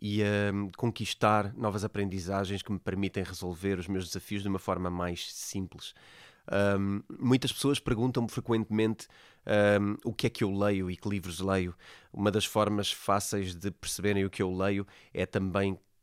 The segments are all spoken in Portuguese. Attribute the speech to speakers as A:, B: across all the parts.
A: e a hum, conquistar novas aprendizagens que me permitem resolver os meus desafios de uma forma mais simples. Um, muitas pessoas perguntam-me frequentemente um, o que é que eu leio e que livros leio. Uma das formas fáceis de perceberem o que eu leio é também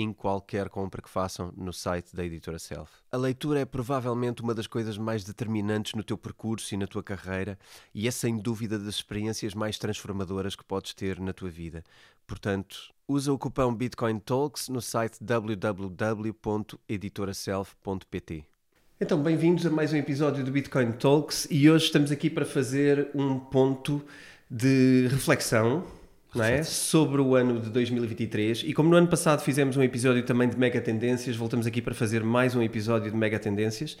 A: em qualquer compra que façam no site da editora Self. A leitura é provavelmente uma das coisas mais determinantes no teu percurso e na tua carreira e é sem dúvida das experiências mais transformadoras que podes ter na tua vida. Portanto, usa o cupom Bitcoin Talks no site www.editoraself.pt. Então, bem-vindos a mais um episódio do Bitcoin Talks e hoje estamos aqui para fazer um ponto de reflexão não é? sobre o ano de 2023. E como no ano passado fizemos um episódio também de mega tendências, voltamos aqui para fazer mais um episódio de mega tendências.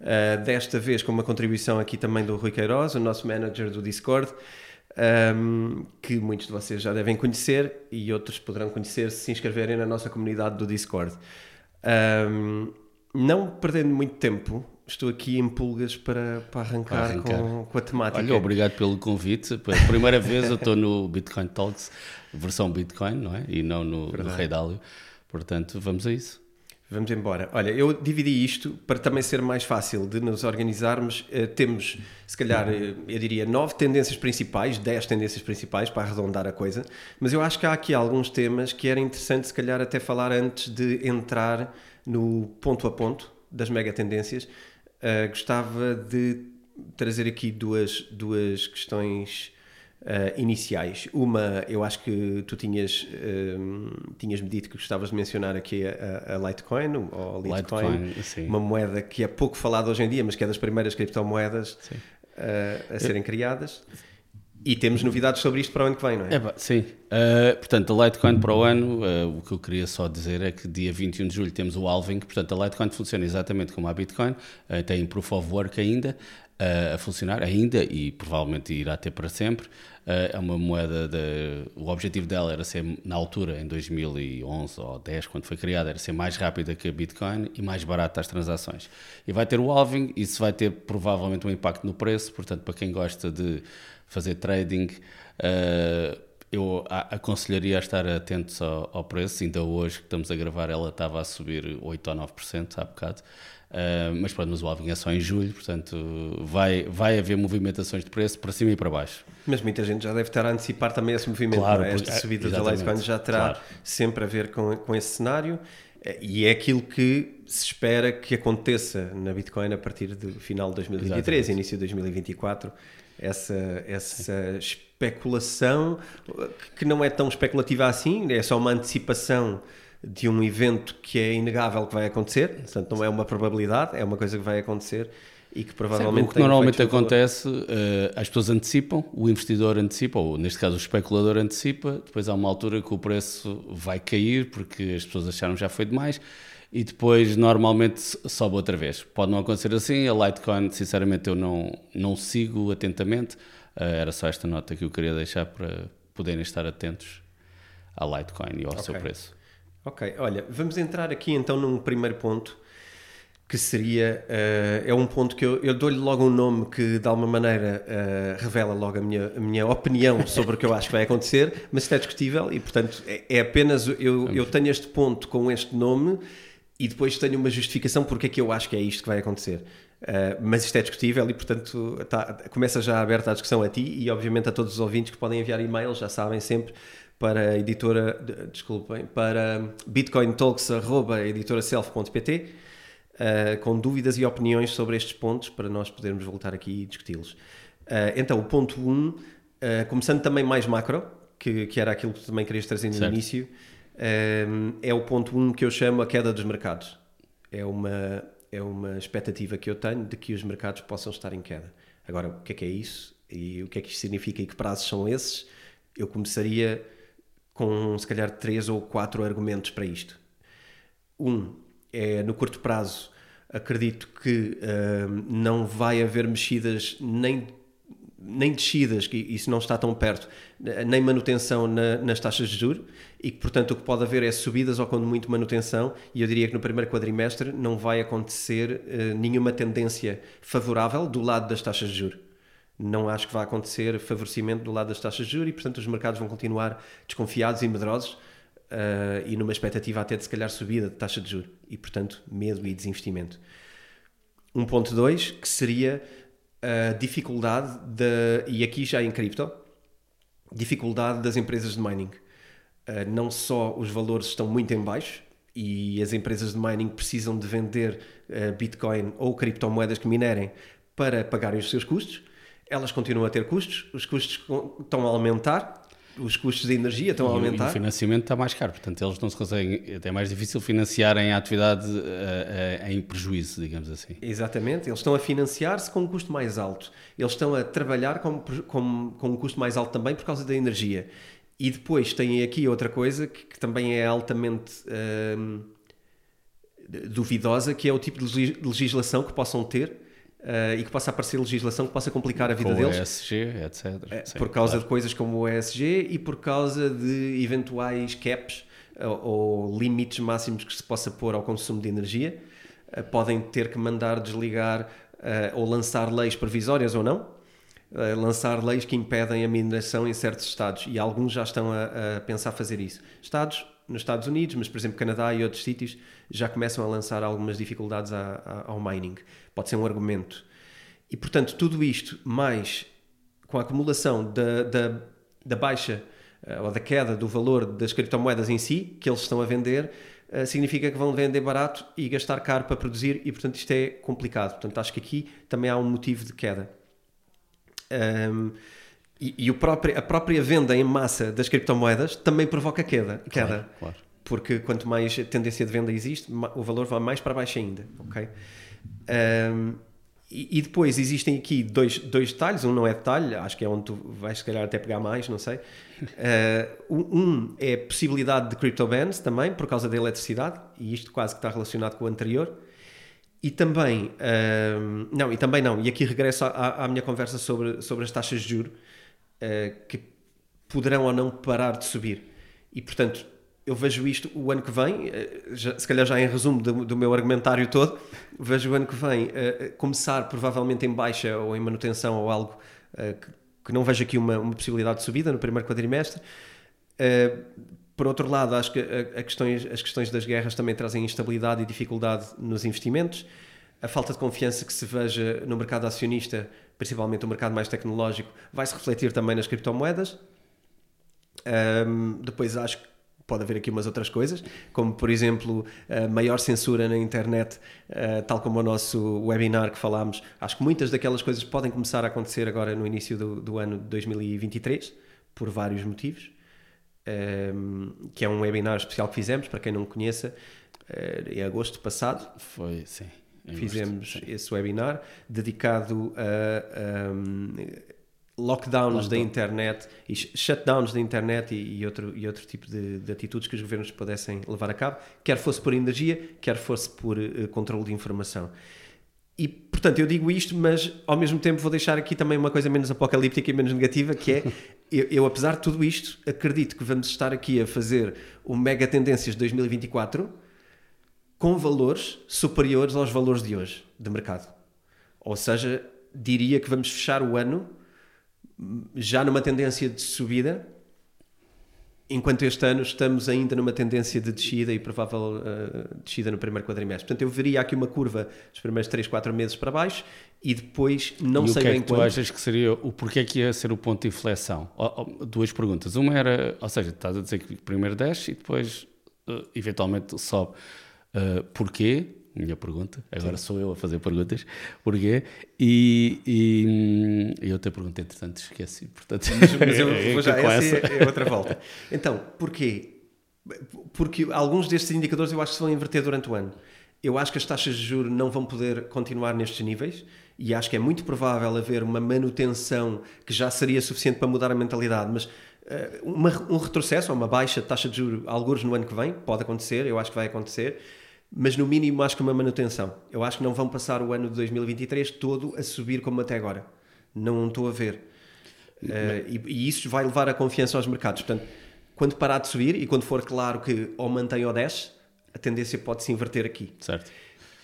A: Uh, desta vez com uma contribuição aqui também do Rui Queiroz, o nosso manager do Discord, um, que muitos de vocês já devem conhecer e outros poderão conhecer se se inscreverem na nossa comunidade do Discord. Um, não perdendo muito tempo, estou aqui em pulgas para, para arrancar, arrancar. Com, com, a temática.
B: Olha, obrigado pelo convite. Pela primeira vez eu estou no Bitcoin Talks, versão Bitcoin, não é? E não no, no Rei Dálio. Portanto, vamos a isso.
A: Vamos embora. Olha, eu dividi isto para também ser mais fácil de nos organizarmos. Uh, temos, se calhar, uh, eu diria, nove tendências principais, dez tendências principais para arredondar a coisa, mas eu acho que há aqui alguns temas que era interessante, se calhar, até falar antes de entrar no ponto a ponto das mega tendências, Uh, gostava de trazer aqui duas, duas questões uh, iniciais. Uma, eu acho que tu tinhas, uh, tinhas-me dito que gostavas de mencionar aqui a, a Litecoin, ou Litecoin, Litecoin uma moeda que é pouco falada hoje em dia, mas que é das primeiras criptomoedas a serem criadas. E temos novidades sobre isto para o ano que vem, não é? é
B: sim. Uh, portanto, a Litecoin para o ano, uh, o que eu queria só dizer é que dia 21 de julho temos o Alving, portanto a Litecoin funciona exatamente como a Bitcoin, uh, tem Proof of Work ainda a funcionar, ainda e provavelmente irá ter para sempre. é uma moeda, de, o objetivo dela era ser, na altura, em 2011 ou 10, quando foi criada, era ser mais rápida que a Bitcoin e mais barata as transações. E vai ter o Alving, isso vai ter provavelmente um impacto no preço, portanto, para quem gosta de fazer trading, uh, eu aconselharia a estar atentos ao, ao, preço. Ainda hoje que estamos a gravar, ela estava a subir 8 ou 9% há bocado. Uh, mas pronto, mas o alving é só em julho, portanto vai, vai haver movimentações de preço para cima e para baixo.
A: Mas muita gente já deve estar a antecipar também esse movimento, claro, é? esta subida da Litecoin já terá claro. sempre a ver com, com esse cenário eh, e é aquilo que se espera que aconteça na Bitcoin a partir do final de 2023, Exatamente. início de 2024 essa, essa especulação que não é tão especulativa assim, é só uma antecipação de um evento que é inegável que vai acontecer, portanto não é uma probabilidade, é uma coisa que vai acontecer e que provavelmente
B: Sim, o que normalmente acontece, uh, as pessoas antecipam, o investidor antecipa, ou neste caso o especulador antecipa, depois há uma altura que o preço vai cair porque as pessoas acharam que já foi demais e depois normalmente sobe outra vez. Pode não acontecer assim, a Litecoin, sinceramente, eu não, não sigo atentamente. Uh, era só esta nota que eu queria deixar para poderem estar atentos à Litecoin e ao okay. seu preço.
A: Ok, olha, vamos entrar aqui então num primeiro ponto que seria, uh, é um ponto que eu, eu dou-lhe logo um nome que de alguma maneira uh, revela logo a minha, a minha opinião sobre o que eu acho que vai acontecer, mas isto é discutível e portanto é, é apenas, eu, eu tenho este ponto com este nome e depois tenho uma justificação porque é que eu acho que é isto que vai acontecer. Uh, mas isto é discutível e, portanto, tá, começa já aberta a discussão a ti e, obviamente, a todos os ouvintes que podem enviar e-mails, já sabem sempre, para a editora, desculpem, para bitcointalks.editoraself.pt uh, eh, com dúvidas e opiniões sobre estes pontos para nós podermos voltar aqui e discuti-los. Uh, então, o ponto 1, um, começando também mais macro, que, que era aquilo que também querias trazer no certo. início, é o ponto 1 um que eu chamo a queda dos mercados. É uma é uma expectativa que eu tenho de que os mercados possam estar em queda. Agora, o que é que é isso? E o que é que isto significa e que prazos são esses? Eu começaria com, se calhar, três ou quatro argumentos para isto. Um, é no curto prazo, acredito que uh, não vai haver mexidas nem nem descidas, que isso não está tão perto, nem manutenção na, nas taxas de juros, e que, portanto, o que pode haver é subidas ou, quando muito, manutenção, e eu diria que no primeiro quadrimestre não vai acontecer uh, nenhuma tendência favorável do lado das taxas de juros. Não acho que vai acontecer favorecimento do lado das taxas de juros e, portanto, os mercados vão continuar desconfiados e medrosos uh, e numa expectativa até de, se calhar, subida de taxa de juros e, portanto, medo e desinvestimento. 1.2, que seria a dificuldade, de, e aqui já em cripto, dificuldade das empresas de mining. Uh, não só os valores estão muito em baixo e as empresas de mining precisam de vender uh, Bitcoin ou criptomoedas que minerem para pagarem os seus custos, elas continuam a ter custos, os custos estão a aumentar os custos de energia estão a aumentar. E
B: o financiamento está mais caro, portanto eles não se conseguem, é mais difícil financiarem a atividade uh, em prejuízo, digamos assim.
A: Exatamente, eles estão a financiar-se com um custo mais alto, eles estão a trabalhar com, com, com um custo mais alto também por causa da energia. E depois tem aqui outra coisa que, que também é altamente uh, duvidosa, que é o tipo de legislação que possam ter Uh, e que possa aparecer legislação que possa complicar a vida
B: com
A: deles.
B: ESG, etc.
A: É, Sim, por causa claro. de coisas como o ESG e por causa de eventuais caps ou, ou limites máximos que se possa pôr ao consumo de energia. Uh, podem ter que mandar desligar uh, ou lançar leis provisórias ou não. Lançar leis que impedem a mineração em certos estados e alguns já estão a, a pensar fazer isso. Estados nos Estados Unidos, mas por exemplo Canadá e outros sítios já começam a lançar algumas dificuldades a, a, ao mining. Pode ser um argumento. E portanto, tudo isto, mais com a acumulação da, da, da baixa uh, ou da queda do valor das criptomoedas em si, que eles estão a vender, uh, significa que vão vender barato e gastar caro para produzir, e portanto isto é complicado. Portanto, acho que aqui também há um motivo de queda. Um, e, e próprio, a própria venda em massa das criptomoedas também provoca queda. queda
B: claro, claro.
A: Porque quanto mais tendência de venda existe, o valor vai mais para baixo ainda. Ok? Um, e, e, depois existem aqui dois, dois detalhes. Um não é detalhe, acho que é onde tu vais, se calhar, até pegar mais, não sei. Uh, um é a possibilidade de crypto bans também, por causa da eletricidade, e isto quase que está relacionado com o anterior. E também, não, e também não, e aqui regresso à, à minha conversa sobre, sobre as taxas de juros uh, que poderão ou não parar de subir. E, portanto, eu vejo isto o ano que vem, uh, já, se calhar já em resumo do, do, meu argumentário todo, vejo o ano que vem uh, começar provavelmente em baixa ou em manutenção ou algo que, que, não vejo aqui uma, uma, possibilidade de subida no primeiro quadrimestre. Por outro lado, acho que a, a questões, as questões das guerras também trazem instabilidade e dificuldade nos investimentos. A falta de confiança que se veja no mercado acionista principalmente o mercado mais tecnológico, vai se refletir também nas criptomoedas. Um, depois acho que pode haver aqui umas outras coisas, como por exemplo maior censura na internet, uh, tal como o nosso webinar que falámos. Acho que muitas daquelas coisas podem começar a acontecer agora no início do, do ano de 2023, por vários motivos. Um, que é um webinar especial que fizemos, para quem não conheça, uh, em agosto passado.
B: Foi, sim
A: fizemos gosto, esse webinar dedicado a, um, lockdowns da internet e shutdowns da internet e, e, outro, e outro tipo de, de, atitudes que os governos pudessem levar a cabo, quer fosse por energia, quer fosse por uh, controle de informação. E, portanto, eu digo isto, mas ao mesmo tempo vou deixar aqui também uma coisa menos apocalíptica e menos negativa, que é, eu, eu, apesar de tudo isto, acredito que vamos estar aqui a fazer o Mega Tendências 2024 com valores superiores aos valores de hoje de mercado. Ou seja, diria que vamos fechar o ano já numa tendência de subida enquanto este ano estamos ainda numa tendência de descida e provável uh, descida no primeiro quadrimestre. Portanto, eu veria aqui uma curva dos primeiros 3, 4 meses para baixo e depois não
B: e
A: sei
B: o que
A: bem
B: é que tu achas que seria, o porquê que ia ser o ponto de inflexão? duas perguntas. Uma era, ou seja, estás a dizer que primeiro desce e depois uh, eventualmente sobe. Uh, porquê? Minha pergunta, agora Sim. sou eu a fazer perguntas, porquê? E, e, eu te perguntei, entretanto, esqueci. Portanto,
A: mas, mas eu vou já, essa é, é outra volta. Então, porquê? Porque alguns destes indicadores eu acho que se vão inverter durante o ano. Eu acho que as taxas de juros não vão poder continuar nestes níveis e acho que é muito provável haver uma manutenção que já seria suficiente para mudar a mentalidade, mas uh, uma, um retrocesso ou uma baixa de taxa de juros, alguns no ano que vem, pode acontecer, eu acho que vai acontecer, mas no mínimo acho que uma manutenção. Eu acho que não vão passar o ano de 2023 todo a subir como até agora. Não estou a ver. Uh, e, e, isso vai levar a confiança aos mercados. Portanto, quando parar de subir e quando for claro que ou mantém ou desce, a tendência pode se inverter aqui.
B: Certo.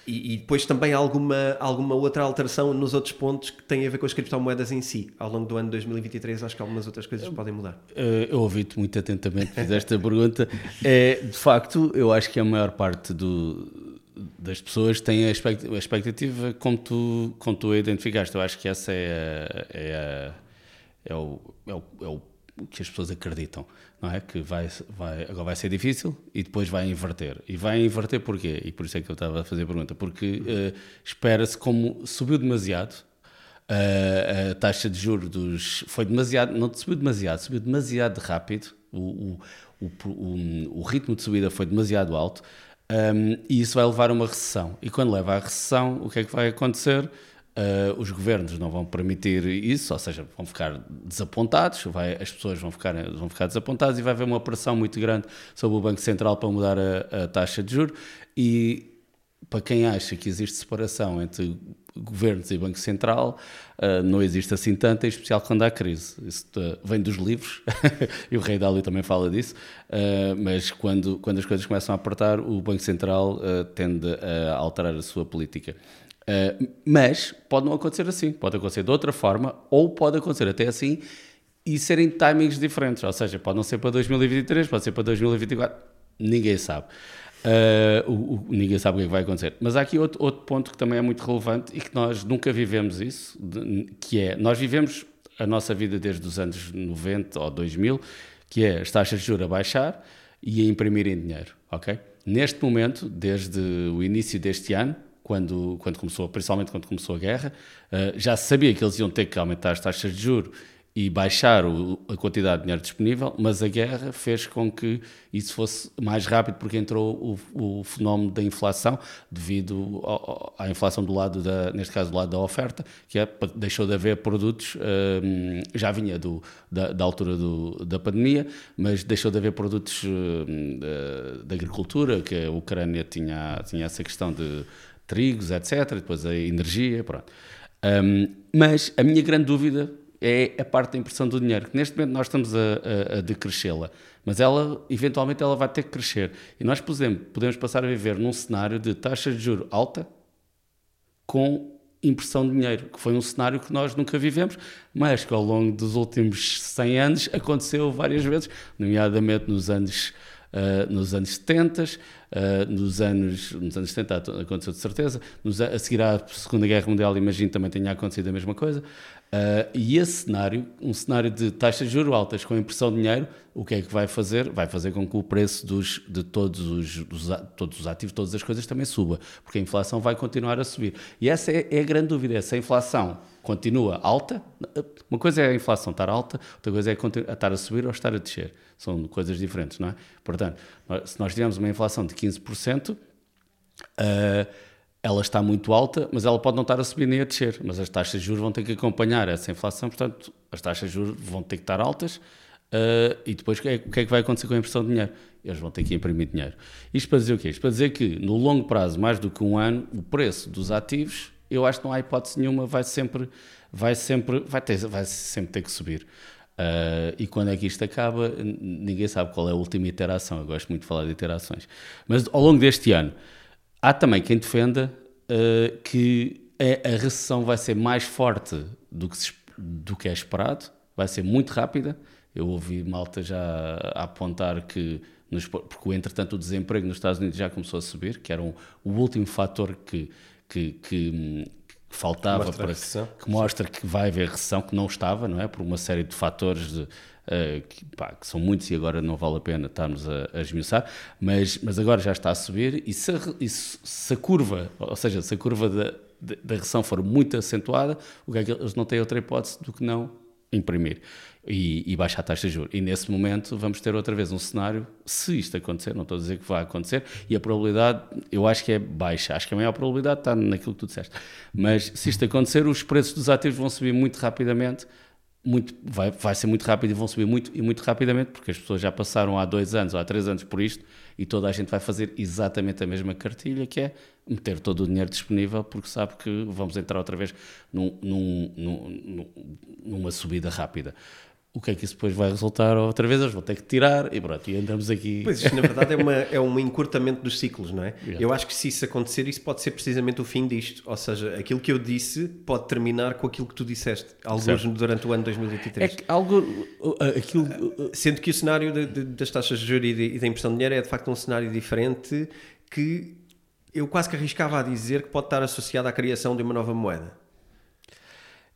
A: E, e, depois também alguma, alguma outra alteração nos outros pontos que têm a ver com as criptomoedas em si. Ao longo do ano 2023, acho que algumas outras coisas podem mudar.
B: Eh, eu ouvi-te muito atentamente, fizeste a pergunta. É, de facto, eu acho que a maior parte do, das pessoas tem a expectativa como tu, como tu a identificaste. Eu acho que essa é, a, é, a, é, o, é, o, é o que as pessoas acreditam não é? Que vai, vai, agora vai ser difícil e depois vai inverter. E vai inverter porquê? E por isso é que eu estava a fazer a pergunta. Porque uh, espera-se como subiu demasiado, uh, a taxa de juros dos, foi demasiado, não subiu demasiado, subiu demasiado rápido, o, o, o, o ritmo de subida foi demasiado alto um, ehm, e isso vai levar a uma recessão. E quando leva à recessão, o que é que vai acontecer? Uh, os governos não vão permitir isso, ou seja, vão ficar desapontados, vai, as pessoas vão ficar, vão ficar desapontadas e vai haver uma pressão muito grande sobre o Banco Central para mudar a, a taxa de juros. E para quem acha que existe separação entre governos e Banco Central, uh, não existe assim tanto, em especial quando há crise. Isso uh, vem dos livros, e o Rei Dálio também fala disso, uh, mas quando, quando as coisas começam a apertar, o Banco Central tende a alterar a sua política. Uh, mas pode não acontecer assim, pode acontecer de outra forma, ou pode acontecer até assim e serem timings diferentes. Ou seja, pode não ser para 2023, pode ser para 2024, ninguém sabe. Uh, o, o, ninguém sabe o que, é que vai acontecer. Mas há aqui outro, outro ponto que também é muito relevante e que nós nunca vivemos isso, que é, nós vivemos a nossa vida desde os anos 90 ou 2000, que é as taxas de juros a baixar e a imprimirem dinheiro, ok? Neste momento, desde o início deste ano, quando, quando começou, principalmente quando começou a guerra, uh, já sabia que eles iam ter que aumentar as taxas de juros e baixar o, a quantidade de dinheiro disponível, mas a guerra fez com que isso fosse mais rápido porque entrou o, o fenómeno da inflação devido à inflação do lado da, neste caso do lado da oferta, que é, deixou de haver produtos, um, já vinha do, da, da altura do, da pandemia, mas deixou de haver produtos um, da, da, agricultura, que a Ucrânia tinha, tinha essa questão de trigos, etc. Depois a energia, pronto. Um, mas a minha grande dúvida é a parte da impressão do dinheiro, que neste momento nós estamos a, a, a decrescê-la, mas ela, eventualmente, ela vai ter que crescer. E nós, exemplo, podemos passar a viver num cenário de taxa de juro alta com impressão de dinheiro, que foi um cenário que nós nunca vivemos, mas que ao longo dos últimos 100 anos aconteceu várias vezes, nomeadamente nos anos, uh, nos anos 70, uh, nos, anos, nos anos 70 aconteceu de certeza, nos, a seguir à Segunda Guerra Mundial, imagino também tenha acontecido a mesma coisa. Uh, e esse cenário, um cenário de taxas de juros altas com impressão de dinheiro, o que é que vai fazer? Vai fazer com que o preço dos, de todos os, dos, todos os ativos, todas as coisas também suba, porque a inflação vai continuar a subir. E essa é, é a grande dúvida: se a inflação continua alta, uma coisa é a inflação estar alta, outra coisa é estar a subir ou estar a descer. São coisas diferentes, não é? Portanto, se nós tivermos uma inflação de 15%, uh, ah, ela está muito alta, mas ela pode não estar a subir nem a descer. Mas as taxas de juros vão ter que acompanhar essa inflação, portanto, as taxas de juros vão ter que estar altas. Uh, e depois é, o que, é, que vai acontecer com a impressão de dinheiro? Eles vão ter que imprimir dinheiro. Isto para dizer o quê? Isto para dizer que no longo prazo, mais do que um ano, o preço dos ativos, eu acho que não há hipótese nenhuma, vai sempre, vai sempre, vai ter, vai sempre ter que subir. Uh, e quando é que isto acaba, ninguém sabe qual é a última iteração. Eu gosto muito de falar de iterações. Mas ao longo deste ano, há também quem defenda uh, que a, a, recessão vai ser mais forte do que, se, do que é esperado, vai ser muito rápida Eu ouvi malta já a apontar que, nos, porque entretanto o desemprego nos Estados Unidos já começou a subir, que era um, o último fator que, que, que, que faltava
A: mostra
B: para que, que mostra que vai haver recessão, que não estava, não é? Por uma série de fatores de, Uh, que, pá, que, são muitos e agora não vale a pena estarmos a, a esmiuçar, mas, mas agora já está a subir e se a, e se a curva, ou seja, se a curva da, da recessão for muito acentuada, o que é que eles não têm outra hipótese do que não imprimir e, e baixar a taxa de juros. E nesse momento vamos ter outra vez um cenário, se isto acontecer, não estou a dizer que vai acontecer, e a probabilidade eu acho que é baixa, acho que a maior probabilidade está naquilo que tu disseste. Mas se isto acontecer, os preços dos ativos vão subir muito rapidamente muito, vai, vai ser muito rápido e vão subir muito e muito rapidamente, porque as pessoas já passaram há dois anos ou há três anos por isto e toda a gente vai fazer exatamente a mesma cartilha, que é meter todo o dinheiro disponível, porque sabe que vamos entrar outra vez num, num, num, numa subida rápida o que é que isso depois vai resultar outra vez? Eles vão ter que tirar e pronto, e andamos aqui.
A: Pois, isto na verdade é, uma, é um encurtamento dos ciclos, não é? Eu acho que se isso acontecer, isso pode ser precisamente o fim disto. Ou seja, aquilo que eu disse pode terminar com aquilo que tu disseste, alguns durante o ano 2023.
B: É que algo. Aquilo...
A: Uh, Sendo que o cenário de, de, das taxas de juros e da impressão de dinheiro é de facto um cenário diferente que eu quase que arriscava a dizer que pode estar associado à criação de uma nova moeda.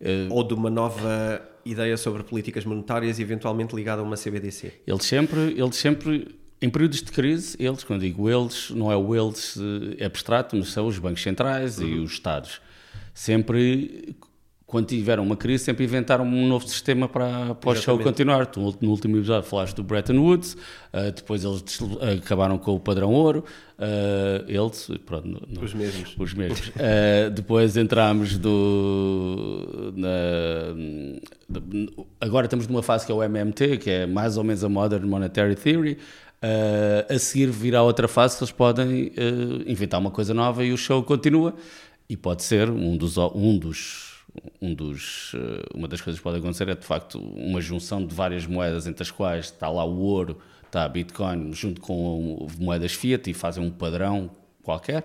A: Uh... Ou de uma nova ideia sobre políticas monetárias e eventualmente ligada a uma CBDC?
B: Eles sempre, eles sempre em períodos de crise, eles, quando digo eles, não é o eles é abstrato, mas são os bancos centrais uhum. e os Estados. Sempre, quando tiveram uma crise, sempre inventaram um novo sistema para, para o show continuar. Tu, no último episódio falaste do Bretton Woods, uh, depois eles acabaram com o padrão ouro, uh, eles, pronto,
A: não, os mesmos.
B: Os mesmos. uh, depois entramos do. Na, agora estamos numa fase que é o MMT, que é mais ou menos a Modern Monetary Theory. A seguir virá outra fase que eles podem inventar uma coisa nova e o show continua. E pode ser um dos, um dos, um dos, uh, uma das coisas que pode acontecer é de facto uma junção de várias moedas entre as quais está lá o ouro, está a Bitcoin junto com moedas fiat e fazem um padrão qualquer.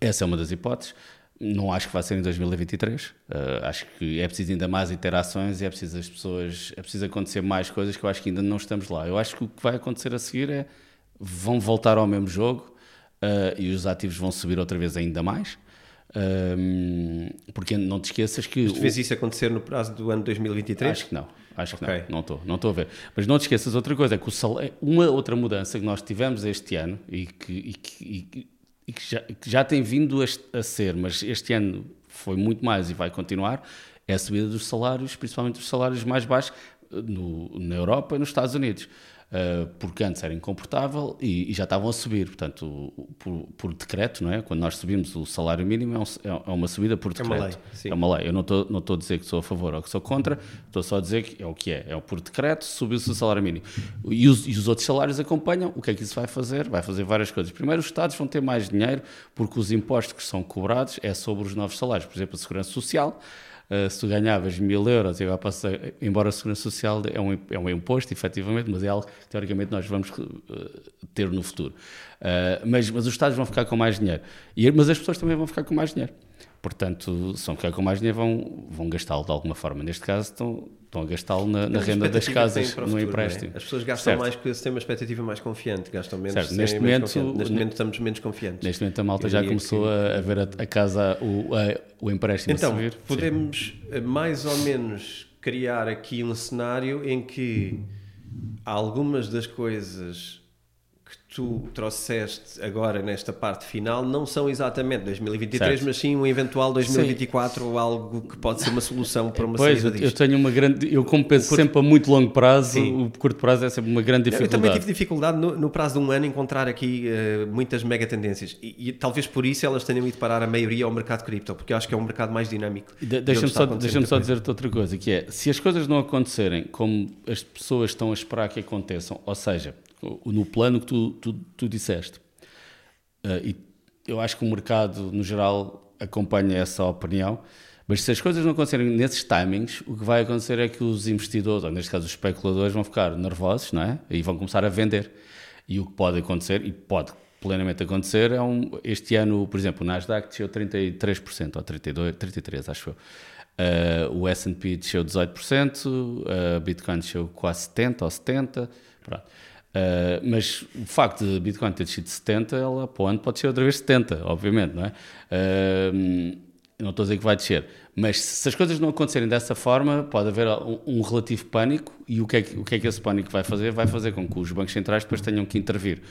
B: essa é uma das hipóteses. Não acho que vai ser em 2023. Uh, acho que é preciso ainda mais interações e é preciso as pessoas, é preciso acontecer mais coisas que eu acho que ainda não estamos lá. Eu acho que o que vai acontecer a seguir é vão voltar ao mesmo jogo uh, e os ativos vão subir outra vez ainda mais. Um, porque não te esqueças que.
A: Mas tu vês isso acontecer no prazo do ano 2023?
B: Acho que não. Acho que okay. não. Não estou não estou a ver. Mas não te esqueças outra coisa: é que o salário, uma outra mudança que nós tivemos este ano e que, e que, e que já, que já tem vindo a, a, ser, mas este ano foi muito mais e vai continuar, é a subida dos salários, principalmente dos salários mais baixos eh, no, na Europa e nos Estados Unidos. Uh, porque antes era incomportável e, e, já estavam a subir, portanto, por, por, decreto, não é? Quando nós subimos o salário mínimo, é, um, é uma subida por decreto. É uma lei. Sim. É uma lei. Eu não estou não a dizer que sou a favor ou que sou contra, estou só a dizer que é o que é. É por decreto, subiu-se o salário mínimo. E os, e os outros salários acompanham. O que é que isso vai fazer? Vai fazer várias coisas. Primeiro, os Estados vão ter mais dinheiro porque os impostos que são cobrados é sobre os novos salários. Por exemplo, a segurança social. Uh, se tu ganhavas mil euros e agora passa, embora a Segurança Social é um, é um imposto, efetivamente, mas é algo que teoricamente nós vamos uh, ter no futuro. Uh, mas, mas os Estados vão ficar com mais dinheiro. E, mas as pessoas também vão ficar com mais dinheiro. Portanto, se vão ficar com mais dinheiro, vão, vão gastá-lo de alguma forma. Neste caso, estão, estão a gastá-lo na, na renda das casas, no futuro, é? empréstimo.
A: É? As pessoas gastam certo. mais porque têm uma expectativa mais confiante, gastam menos. Certo. Neste, momento, neste momento estamos menos confiantes.
B: Neste momento a malta já começou que... a, ver a, a casa, o, a, o empréstimo
A: então,
B: a subir.
A: podemos Sim. Eh, mais ou menos criar aqui um cenário em que algumas das coisas tu trouxeste agora nesta parte final não são exatamente 2023, certo. mas sim um eventual 2024 sim. ou algo que pode ser uma solução para uma
B: pois,
A: saída
B: eu, eu tenho uma grande, eu como penso curto... sempre a muito longo prazo, sim. o curto prazo é sempre uma grande dificuldade.
A: Eu também tive dificuldade no, no prazo de um ano encontrar aqui uh, muitas mega tendências e, e, talvez por isso elas tenham ido parar a maioria ao mercado cripto, porque eu acho que é um mercado mais dinâmico.
B: De, Deixa-me só, deixa só dizer-te outra coisa, que é, se as coisas não acontecerem como as pessoas estão a esperar que aconteçam, ou seja, no plano que tu, tu, tu disseste. Uh, e eu acho que o mercado, no geral, acompanha essa opinião. Mas se as coisas não acontecerem nesses timings, o que vai acontecer é que os investidores, ou neste caso os especuladores, vão ficar nervosos, não é? E vão começar a vender. E o que pode acontecer, e pode plenamente acontecer, é um, este ano, por exemplo, o Nasdaq desceu 33%, ou 32, 33%, acho eu. Uh, o S&P desceu 18%, a Bitcoin desceu quase 70% ou 70%. Pronto. Uh, mas o facto de Bitcoin ter descido 70, ela para o ano pode ser outra vez 70, obviamente, não é? Uh, não estou a dizer que vai descer, mas se as coisas não acontecerem dessa forma, pode haver um, um relativo pânico e o que, é que, o que é que esse pânico vai fazer? Vai fazer com que os bancos centrais depois tenham que intervir.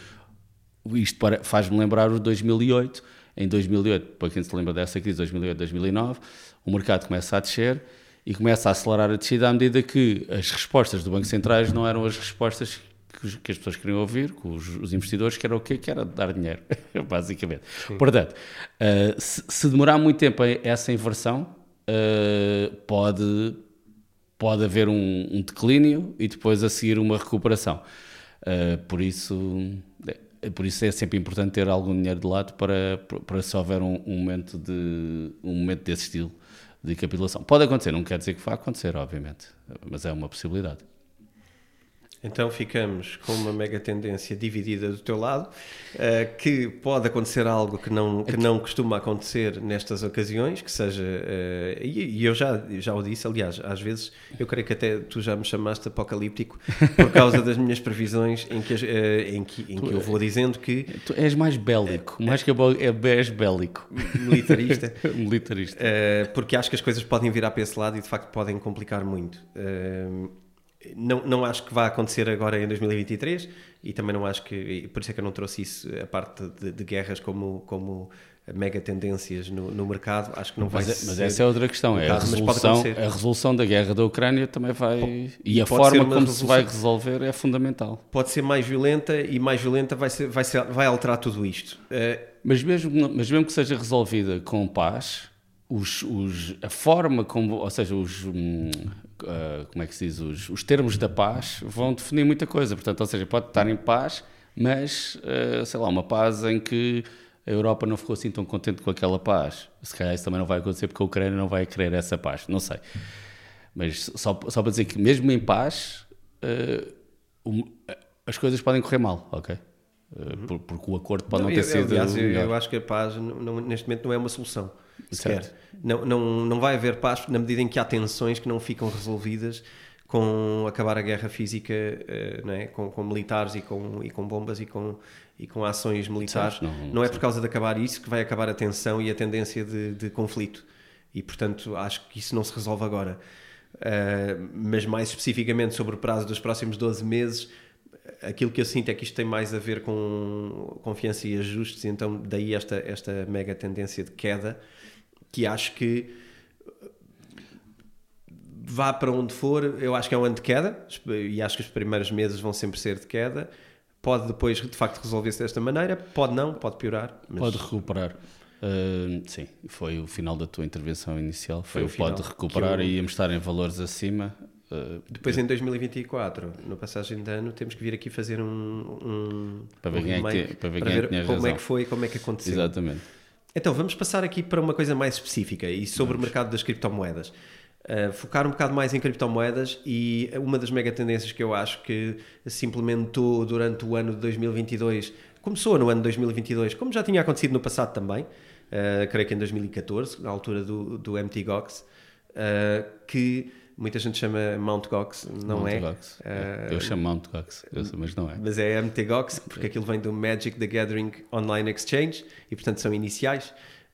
B: Isto faz-me lembrar o 2008. Em 2008, para quem se lembra dessa crise, 2008, 2009, o mercado começa a descer e começa a acelerar a descida à medida que as respostas do Banco Centrais não eram as respostas que, as pessoas queriam ouvir, que os, os, investidores, que era o quê? Que era dar dinheiro, basicamente. Sim. Portanto, uh, se, se, demorar muito tempo essa inversão, uh, pode, pode haver um, um, declínio e depois a seguir uma recuperação. Uh, por isso por isso é sempre importante ter algum dinheiro de lado para, para se houver um, um, momento de um momento desse estilo de capitulação. Pode acontecer, não quer dizer que vá acontecer, obviamente, mas é uma possibilidade.
A: Então ficamos com uma mega tendência dividida do teu lado, uh, que pode acontecer algo que não, que não costuma acontecer nestas ocasiões, que seja, uh, e, e, eu já, já o disse, aliás, às vezes eu creio que até tu já me chamaste apocalíptico por causa das minhas previsões em que, uh, em que, em que eu vou dizendo que...
B: Tu és mais bélico, mais que é, és bélico.
A: Militarista.
B: Militarista.
A: porque acho que as coisas podem virar para esse lado e de facto podem complicar muito não, não acho que vá acontecer agora em 2023 e também não acho que, por isso é que eu não trouxe isso, a parte de, de guerras como, como mega tendências no, no, mercado, acho que não vai
B: mas,
A: ser.
B: Mas essa é outra questão, é a resolução, a resolução da guerra da Ucrânia também vai. Pode, e a forma como se vai resolver é fundamental.
A: Pode ser mais violenta e mais violenta vai, ser, vai, ser, vai alterar tudo isto. Uh,
B: mas, mesmo, mas mesmo que seja resolvida com paz, os, os, a forma como, ou seja, os, hum, uh, como é que se diz, os, os, termos da paz vão definir muita coisa. Portanto, ou seja, pode estar em paz, mas, uh, sei lá, uma paz em que a Europa não ficou assim tão contente com aquela paz. Se calhar isso também não vai acontecer porque a Ucrânia não vai querer essa paz, não sei. Mas só, só para dizer que mesmo em paz, uh, um, as coisas podem correr mal, ok? Uhum. porque o acordo pode não, não ter eu, sido.
A: Aliás, eu, eu, acho que a paz não, neste momento não é uma solução. Sequer. Não, não, não vai haver paz na medida em que há tensões que não ficam resolvidas com acabar a guerra física eh, não é? com, com militares e com, e com bombas e com, e com ações militares. Não, não, é por causa de acabar isso que vai acabar a tensão e a tendência de, de conflito. E, portanto, acho que isso não se resolve agora. Uh, mas mais especificamente sobre o prazo dos próximos 12 meses, aquilo que eu sinto é que isto tem mais a ver com confiança e ajustes, então daí esta, esta mega tendência de queda que acho que vá para onde for, eu acho que é um ano de queda e acho que os primeiros meses vão sempre ser de queda. Pode depois de facto resolver-se desta maneira, pode não, pode piorar.
B: Mas... Pode recuperar. Uh, sim, foi o final da tua intervenção inicial. Foi, foi o pode recuperar eu... e íamos estar em valores acima.
A: Uh, depois em 2024, no passagem de ano, temos que vir aqui fazer um. um
B: para ver, um quem é que, para ver, para ver
A: como
B: razão.
A: é que foi como é que aconteceu.
B: Exatamente.
A: Então, vamos passar aqui para uma coisa mais específica e sobre vamos. o mercado das criptomoedas. Uh, focar um bocado mais em criptomoedas e uma das mega tendências que eu acho que se implementou durante o ano de 2022, começou no ano de 2022, como já tinha acontecido no passado também, uh, creio que em 2014, na altura do, do MT Gox, uh, que Muita gente chama Mount Gox, não Mount é? Gox.
B: Uh, eu chamo Mount Gox, mas não é.
A: Mas é MT Gox, porque aquilo vem do Magic the Gathering Online Exchange e, portanto, são iniciais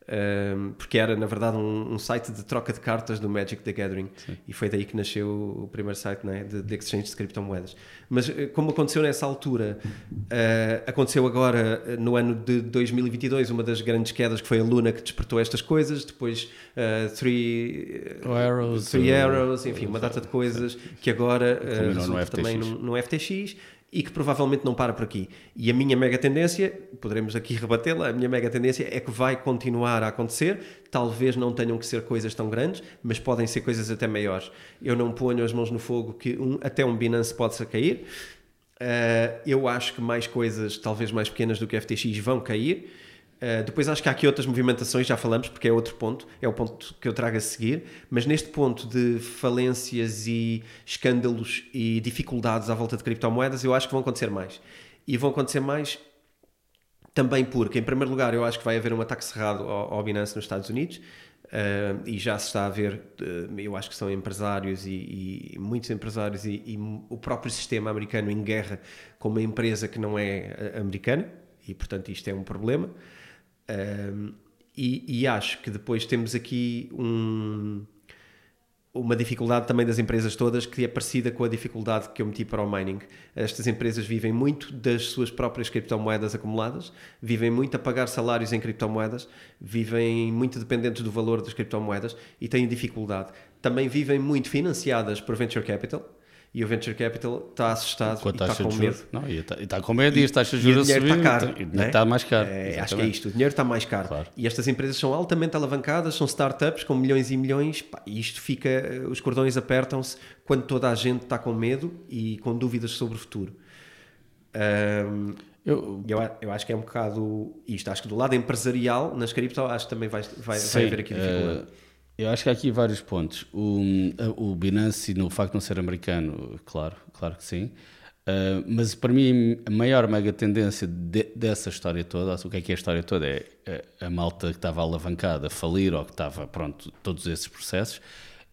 A: um, porque era na verdade um, um, site de troca de cartas do Magic the Gathering. Sim. e foi daí que nasceu o primeiro site né, de, de exchange de criptomoedas. Mas eh, como aconteceu nessa altura, uh, aconteceu agora eh, no ano de 2022 uma das grandes quedas que foi a Luna que despertou estas coisas, depois uh, Three,
B: uh, arrows,
A: three arrows, enfim, uma data de coisas que agora uh, resulta também no, no FTX e que provavelmente não para por aqui. E a minha mega tendência, poderemos aqui rebatê-la, a minha mega tendência é que vai continuar a acontecer. Talvez não tenham que ser coisas tão grandes, mas podem ser coisas até maiores. Eu não ponho as mãos no fogo que um, até um Binance pode-se cair. Uh, eu acho que mais coisas, talvez mais pequenas do que FTX, vão cair. Uh, depois acho que há aqui outras movimentações, já falamos, porque é outro ponto, é o ponto que eu trago a seguir, mas neste ponto de falências e escândalos e dificuldades à volta de criptomoedas, eu acho que vão acontecer mais. E vão acontecer mais também porque, em primeiro lugar, eu acho que vai haver um ataque cerrado ao, ao Binance nos Estados Unidos. Uh, e já se está a ver, uh, eu acho que são empresários e, e muitos empresários e, e, o próprio sistema americano em guerra com uma empresa que não é americana e portanto isto é um problema uh, e, e, acho que depois temos aqui um, uma dificuldade também das empresas todas que é parecida com a dificuldade que eu meti para o mining. Estas empresas vivem muito das suas próprias criptomoedas acumuladas, vivem muito a pagar salários em criptomoedas, vivem muito dependentes do valor das criptomoedas e têm dificuldade. Também vivem muito financiadas por venture capital, e o venture capital está assustado
B: com
A: e está com medo.
B: Não, e está, está com medo e, e as taxas de juros
A: a subir. Está caro,
B: e né? está mais caro.
A: É, acho que é isto, o dinheiro está mais caro. Claro. E estas empresas são altamente alavancadas, são startups com milhões e milhões, pá, e isto fica, os cordões apertam-se quando toda a gente está com medo e com dúvidas sobre o futuro. Um, eu, eu, eu, acho que é um bocado isto. Acho que do lado empresarial, nas cripto, acho que também vai, vai, vai haver aqui dificuldade. Uh,
B: eu acho que há aqui vários pontos. O, o Binance, no facto de não ser americano, claro, claro que sim. Uh, mas para mim, a maior mega tendência de, dessa história toda, o que é que é a história toda? É a, a malta que estava alavancada a falir ou que estava, pronto, todos esses processos,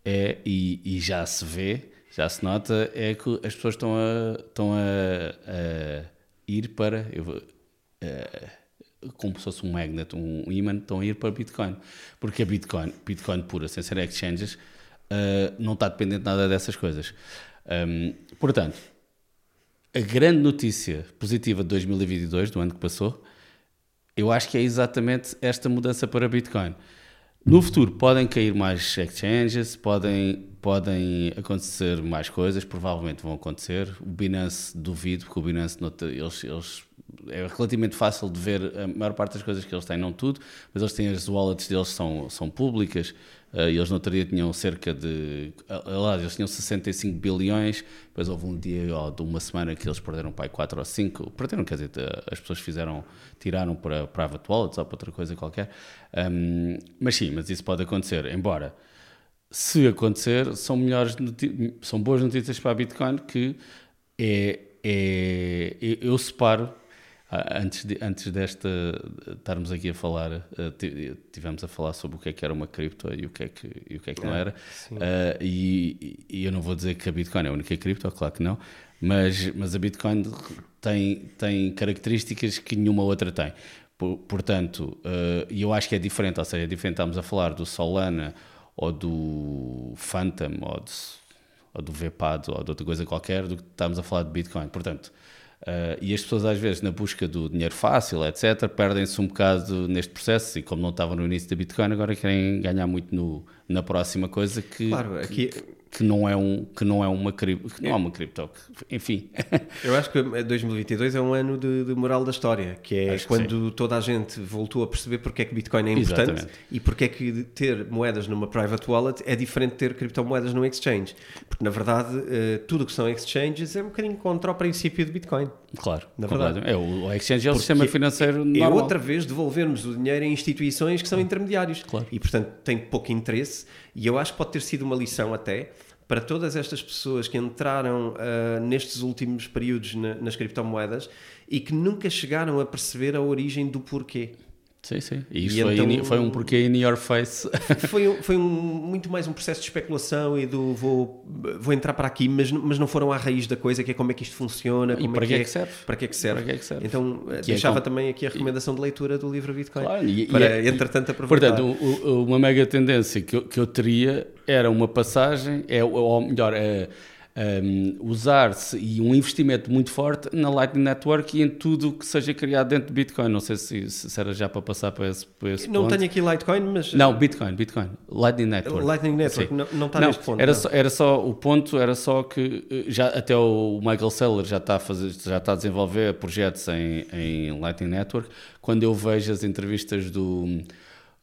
B: é, e, e, já se vê, já se nota, é que as pessoas estão a, estão a, a ir para. Eu, uh, como se fosse um magnet, um imã, estão a ir para Bitcoin. Porque a Bitcoin, Bitcoin pura, sem ser exchanges, uh, não está dependente nada dessas coisas. Um, portanto, a grande notícia positiva de 2022, do ano que passou, eu acho que é exatamente esta mudança para Bitcoin. No futuro podem cair mais exchanges, podem, podem acontecer mais coisas, provavelmente vão acontecer. O Binance duvido, porque o Binance eles, eles é relativamente fácil de ver a maior parte das coisas que eles têm, não tudo, mas eles têm as wallets deles são, são públicas. Uh, eles no outro dia tinham cerca de. Aliás, eles tinham 65 bilhões. Depois houve um dia oh, de uma semana que eles perderam pai 4 ou 5. Perderam, quer dizer, as pessoas fizeram, tiraram para private wallets ou para outra coisa qualquer. Um, mas sim, mas isso pode acontecer. Embora, se acontecer, são, melhores são boas notícias para a Bitcoin que é, é eu separo antes, de, antes desta estarmos aqui a falar, uh, tivemos a falar sobre o que é que era uma cripto e o que é que, e o que, é que não era. Uh, e, e, eu não vou dizer que a Bitcoin é a única cripto, claro que não, mas, mas a Bitcoin tem, tem características que nenhuma outra tem. Portanto, e eu acho que é diferente, ou seja, é diferente estarmos a falar do Solana ou do Phantom ou, de, ou do VPAD ou de outra coisa qualquer do que estamos a falar de Bitcoin. Portanto, Uh, e as pessoas, às vezes, na busca do dinheiro fácil, etc., perdem-se um bocado neste processo. E como não estavam no início da Bitcoin, agora querem ganhar muito no, na próxima coisa que, claro, aqui, que, que não é um que não é uma cripto, que não é uma cripto, enfim.
A: Eu acho que 2022 é um ano de, de moral da história, que é acho quando que toda a gente voltou a perceber porque é que Bitcoin é importante Exatamente. e porque é que ter moedas numa private wallet é diferente de ter criptomoedas num exchange, porque na verdade eh, tudo que são exchanges é um bocadinho contra o princípio de Bitcoin.
B: Claro, na verdade. É, o exchange é o porque sistema financeiro
A: normal. É outra vez devolvermos o dinheiro em instituições que são intermediários.
B: Claro.
A: E portanto tem pouco interesse e eu acho que pode ter sido uma lição até para todas estas pessoas que entraram uh, nestes últimos períodos na, nas criptomoedas e que nunca chegaram a perceber a origem do porquê.
B: Sim, sim. E isso e foi, então, in, foi um porquê in your face.
A: Foi, foi um, muito mais um processo de especulação e do vou, vou entrar para aqui, mas, mas não foram à raiz da coisa, que é como é que isto funciona.
B: E para
A: é
B: que, é
A: que
B: serve?
A: Para que é que serve?
B: Para que é que serve?
A: Então que é deixava é com... também aqui a recomendação de leitura do livro Bitcoin. Claro, e, para, e, entretanto, aproveitar.
B: Portanto, uma mega tendência que eu, que eu teria era uma passagem, é, ou melhor, é um, usar-se e um investimento muito forte na Lightning Network e em tudo que seja criado dentro de Bitcoin. Não sei se, se era já para passar para esse, para esse
A: não
B: ponto.
A: tenho aqui Litecoin, mas...
B: Não, Bitcoin, Bitcoin. Lightning Network.
A: Lightning Network, não, não está não, neste ponto.
B: Era, Só, era só, o ponto era só que eh, já, até o Michael Saylor já está a, fazer, já está a desenvolver projetos em, em Lightning Network. Quando eu vejo as entrevistas do,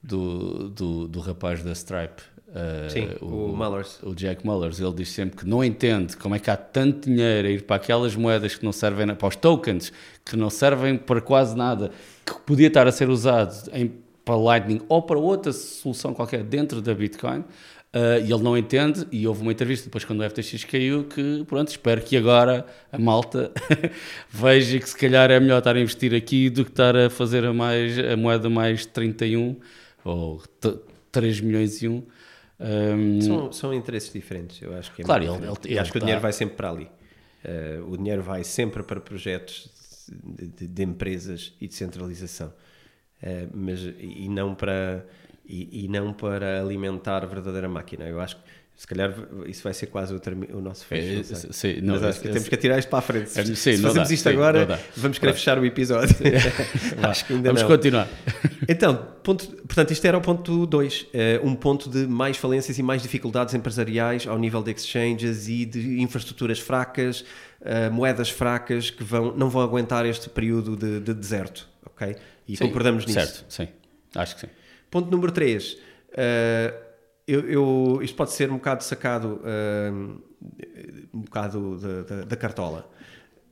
B: do, do, do rapaz da Stripe,
A: Uh, Sim, o, o Mullers.
B: O Jack Mullers, ele diz sempre que não entende como é que há tanto dinheiro a ir para aquelas moedas que não servem, para os tokens, que não servem para quase nada, que podia estar a ser usado em, para Lightning ou para outra solução qualquer dentro da Bitcoin. Uh, e ele não entende, e houve uma entrevista depois quando o FTX caiu que, pronto, espero que agora a malta veja que se calhar é melhor estar a investir aqui do que estar a fazer a, mais, a moeda mais 31 ou 3 milhões e 1. Um,
A: são, são interesses diferentes, eu acho que é
B: Claro, ele, ele,
A: acho que o dinheiro vai sempre para ali. Uh, o dinheiro vai sempre para projetos de, de, de empresas e de centralização, uh, mas e não para e, e, não para alimentar a verdadeira máquina. Eu acho que se calhar isso vai ser quase o, o nosso fecho. É, sim, não, Mas acho que temos que atirar isto para a frente. Se, sim, se fazemos dá, isto sim, agora, vamos querer fechar o episódio.
B: acho que ainda vamos não. continuar.
A: Então, ponto, portanto, isto era o ponto 2. Uh, eh, um ponto de mais falências e mais dificuldades empresariais ao nível de exchanges e de infraestruturas fracas, uh, moedas fracas que vão, não vão aguentar este período de, de deserto. ok? E sim, concordamos nisso.
B: Certo, sim. Acho que sim.
A: Ponto número 3. Uh, eu, eu, isto pode ser um bocado sacado, uh, um bocado da, cartola.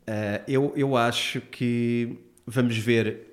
A: Uh, eu, eu acho que vamos ver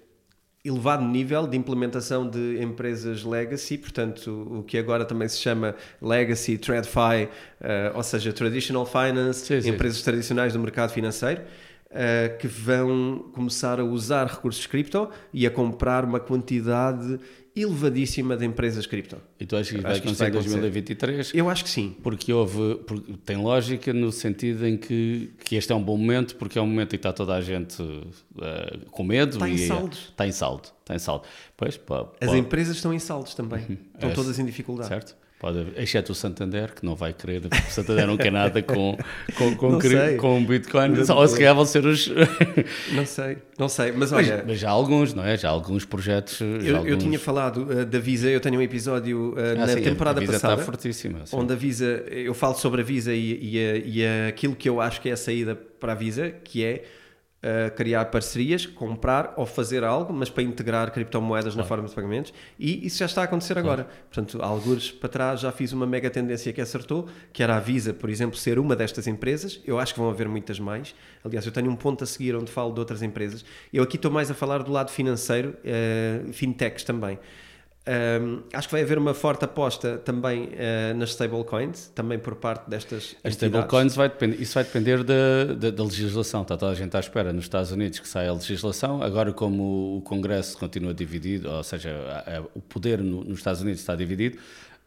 A: elevado nível de implementação de empresas legacy, portanto, o que agora também se chama legacy, TradFi, uh, ou seja, traditional finance, sim, sim. empresas tradicionais do mercado financeiro. Uh, que vão começar a usar recursos cripto e a comprar uma quantidade elevadíssima de empresas cripto.
B: E tu achas que vai acontecer em 2023?
A: Eu acho que sim.
B: Porque houve, porque tem lógica no sentido em que, que este é um bom momento, porque é um momento em que está toda a gente uh, com medo.
A: Está
B: e,
A: em saldo.
B: Está em saldo, está em saldo. Pois, pode,
A: As empresas estão em saldos também, uhum. estão é, todas em dificuldade.
B: Certo. Pode haver, exceto o Santander, que não vai querer, porque o Santander não quer nada com, com, com, com Bitcoin, não só se calhar vão ser os.
A: não sei, não sei, mas olha.
B: Mas, mas já há alguns, não é? Já há alguns projetos.
A: Eu,
B: alguns...
A: eu tinha falado uh, da Visa, eu tenho um episódio uh, ah, na sim, temporada
B: a Visa
A: passada.
B: Está fortíssima. Sim.
A: Onde a Visa, eu falo sobre a Visa e, e, a, e aquilo que eu acho que é a saída para a Visa, que é uh, criar parcerias, comprar ou fazer algo, mas para integrar criptomoedas claro. na forma de pagamentos. E isso já está a acontecer claro. agora. Portanto, alguns para trás já fiz uma mega tendência que acertou, que era a Visa, por exemplo, ser uma destas empresas. Eu acho que vão haver muitas mais. Aliás, eu tenho um ponto a seguir onde falo de outras empresas. Eu aqui estou mais a falar do lado financeiro, uh, fintechs também. Um, acho que vai haver uma forte aposta também uh, nas stablecoins, também por parte destas.
B: As stablecoins vai depender, isso vai depender da, da, da, legislação. Está toda a gente à espera nos Estados Unidos que saia a legislação. Agora, como o Congresso continua dividido, ou seja, a, a, o poder no, nos Estados Unidos está dividido,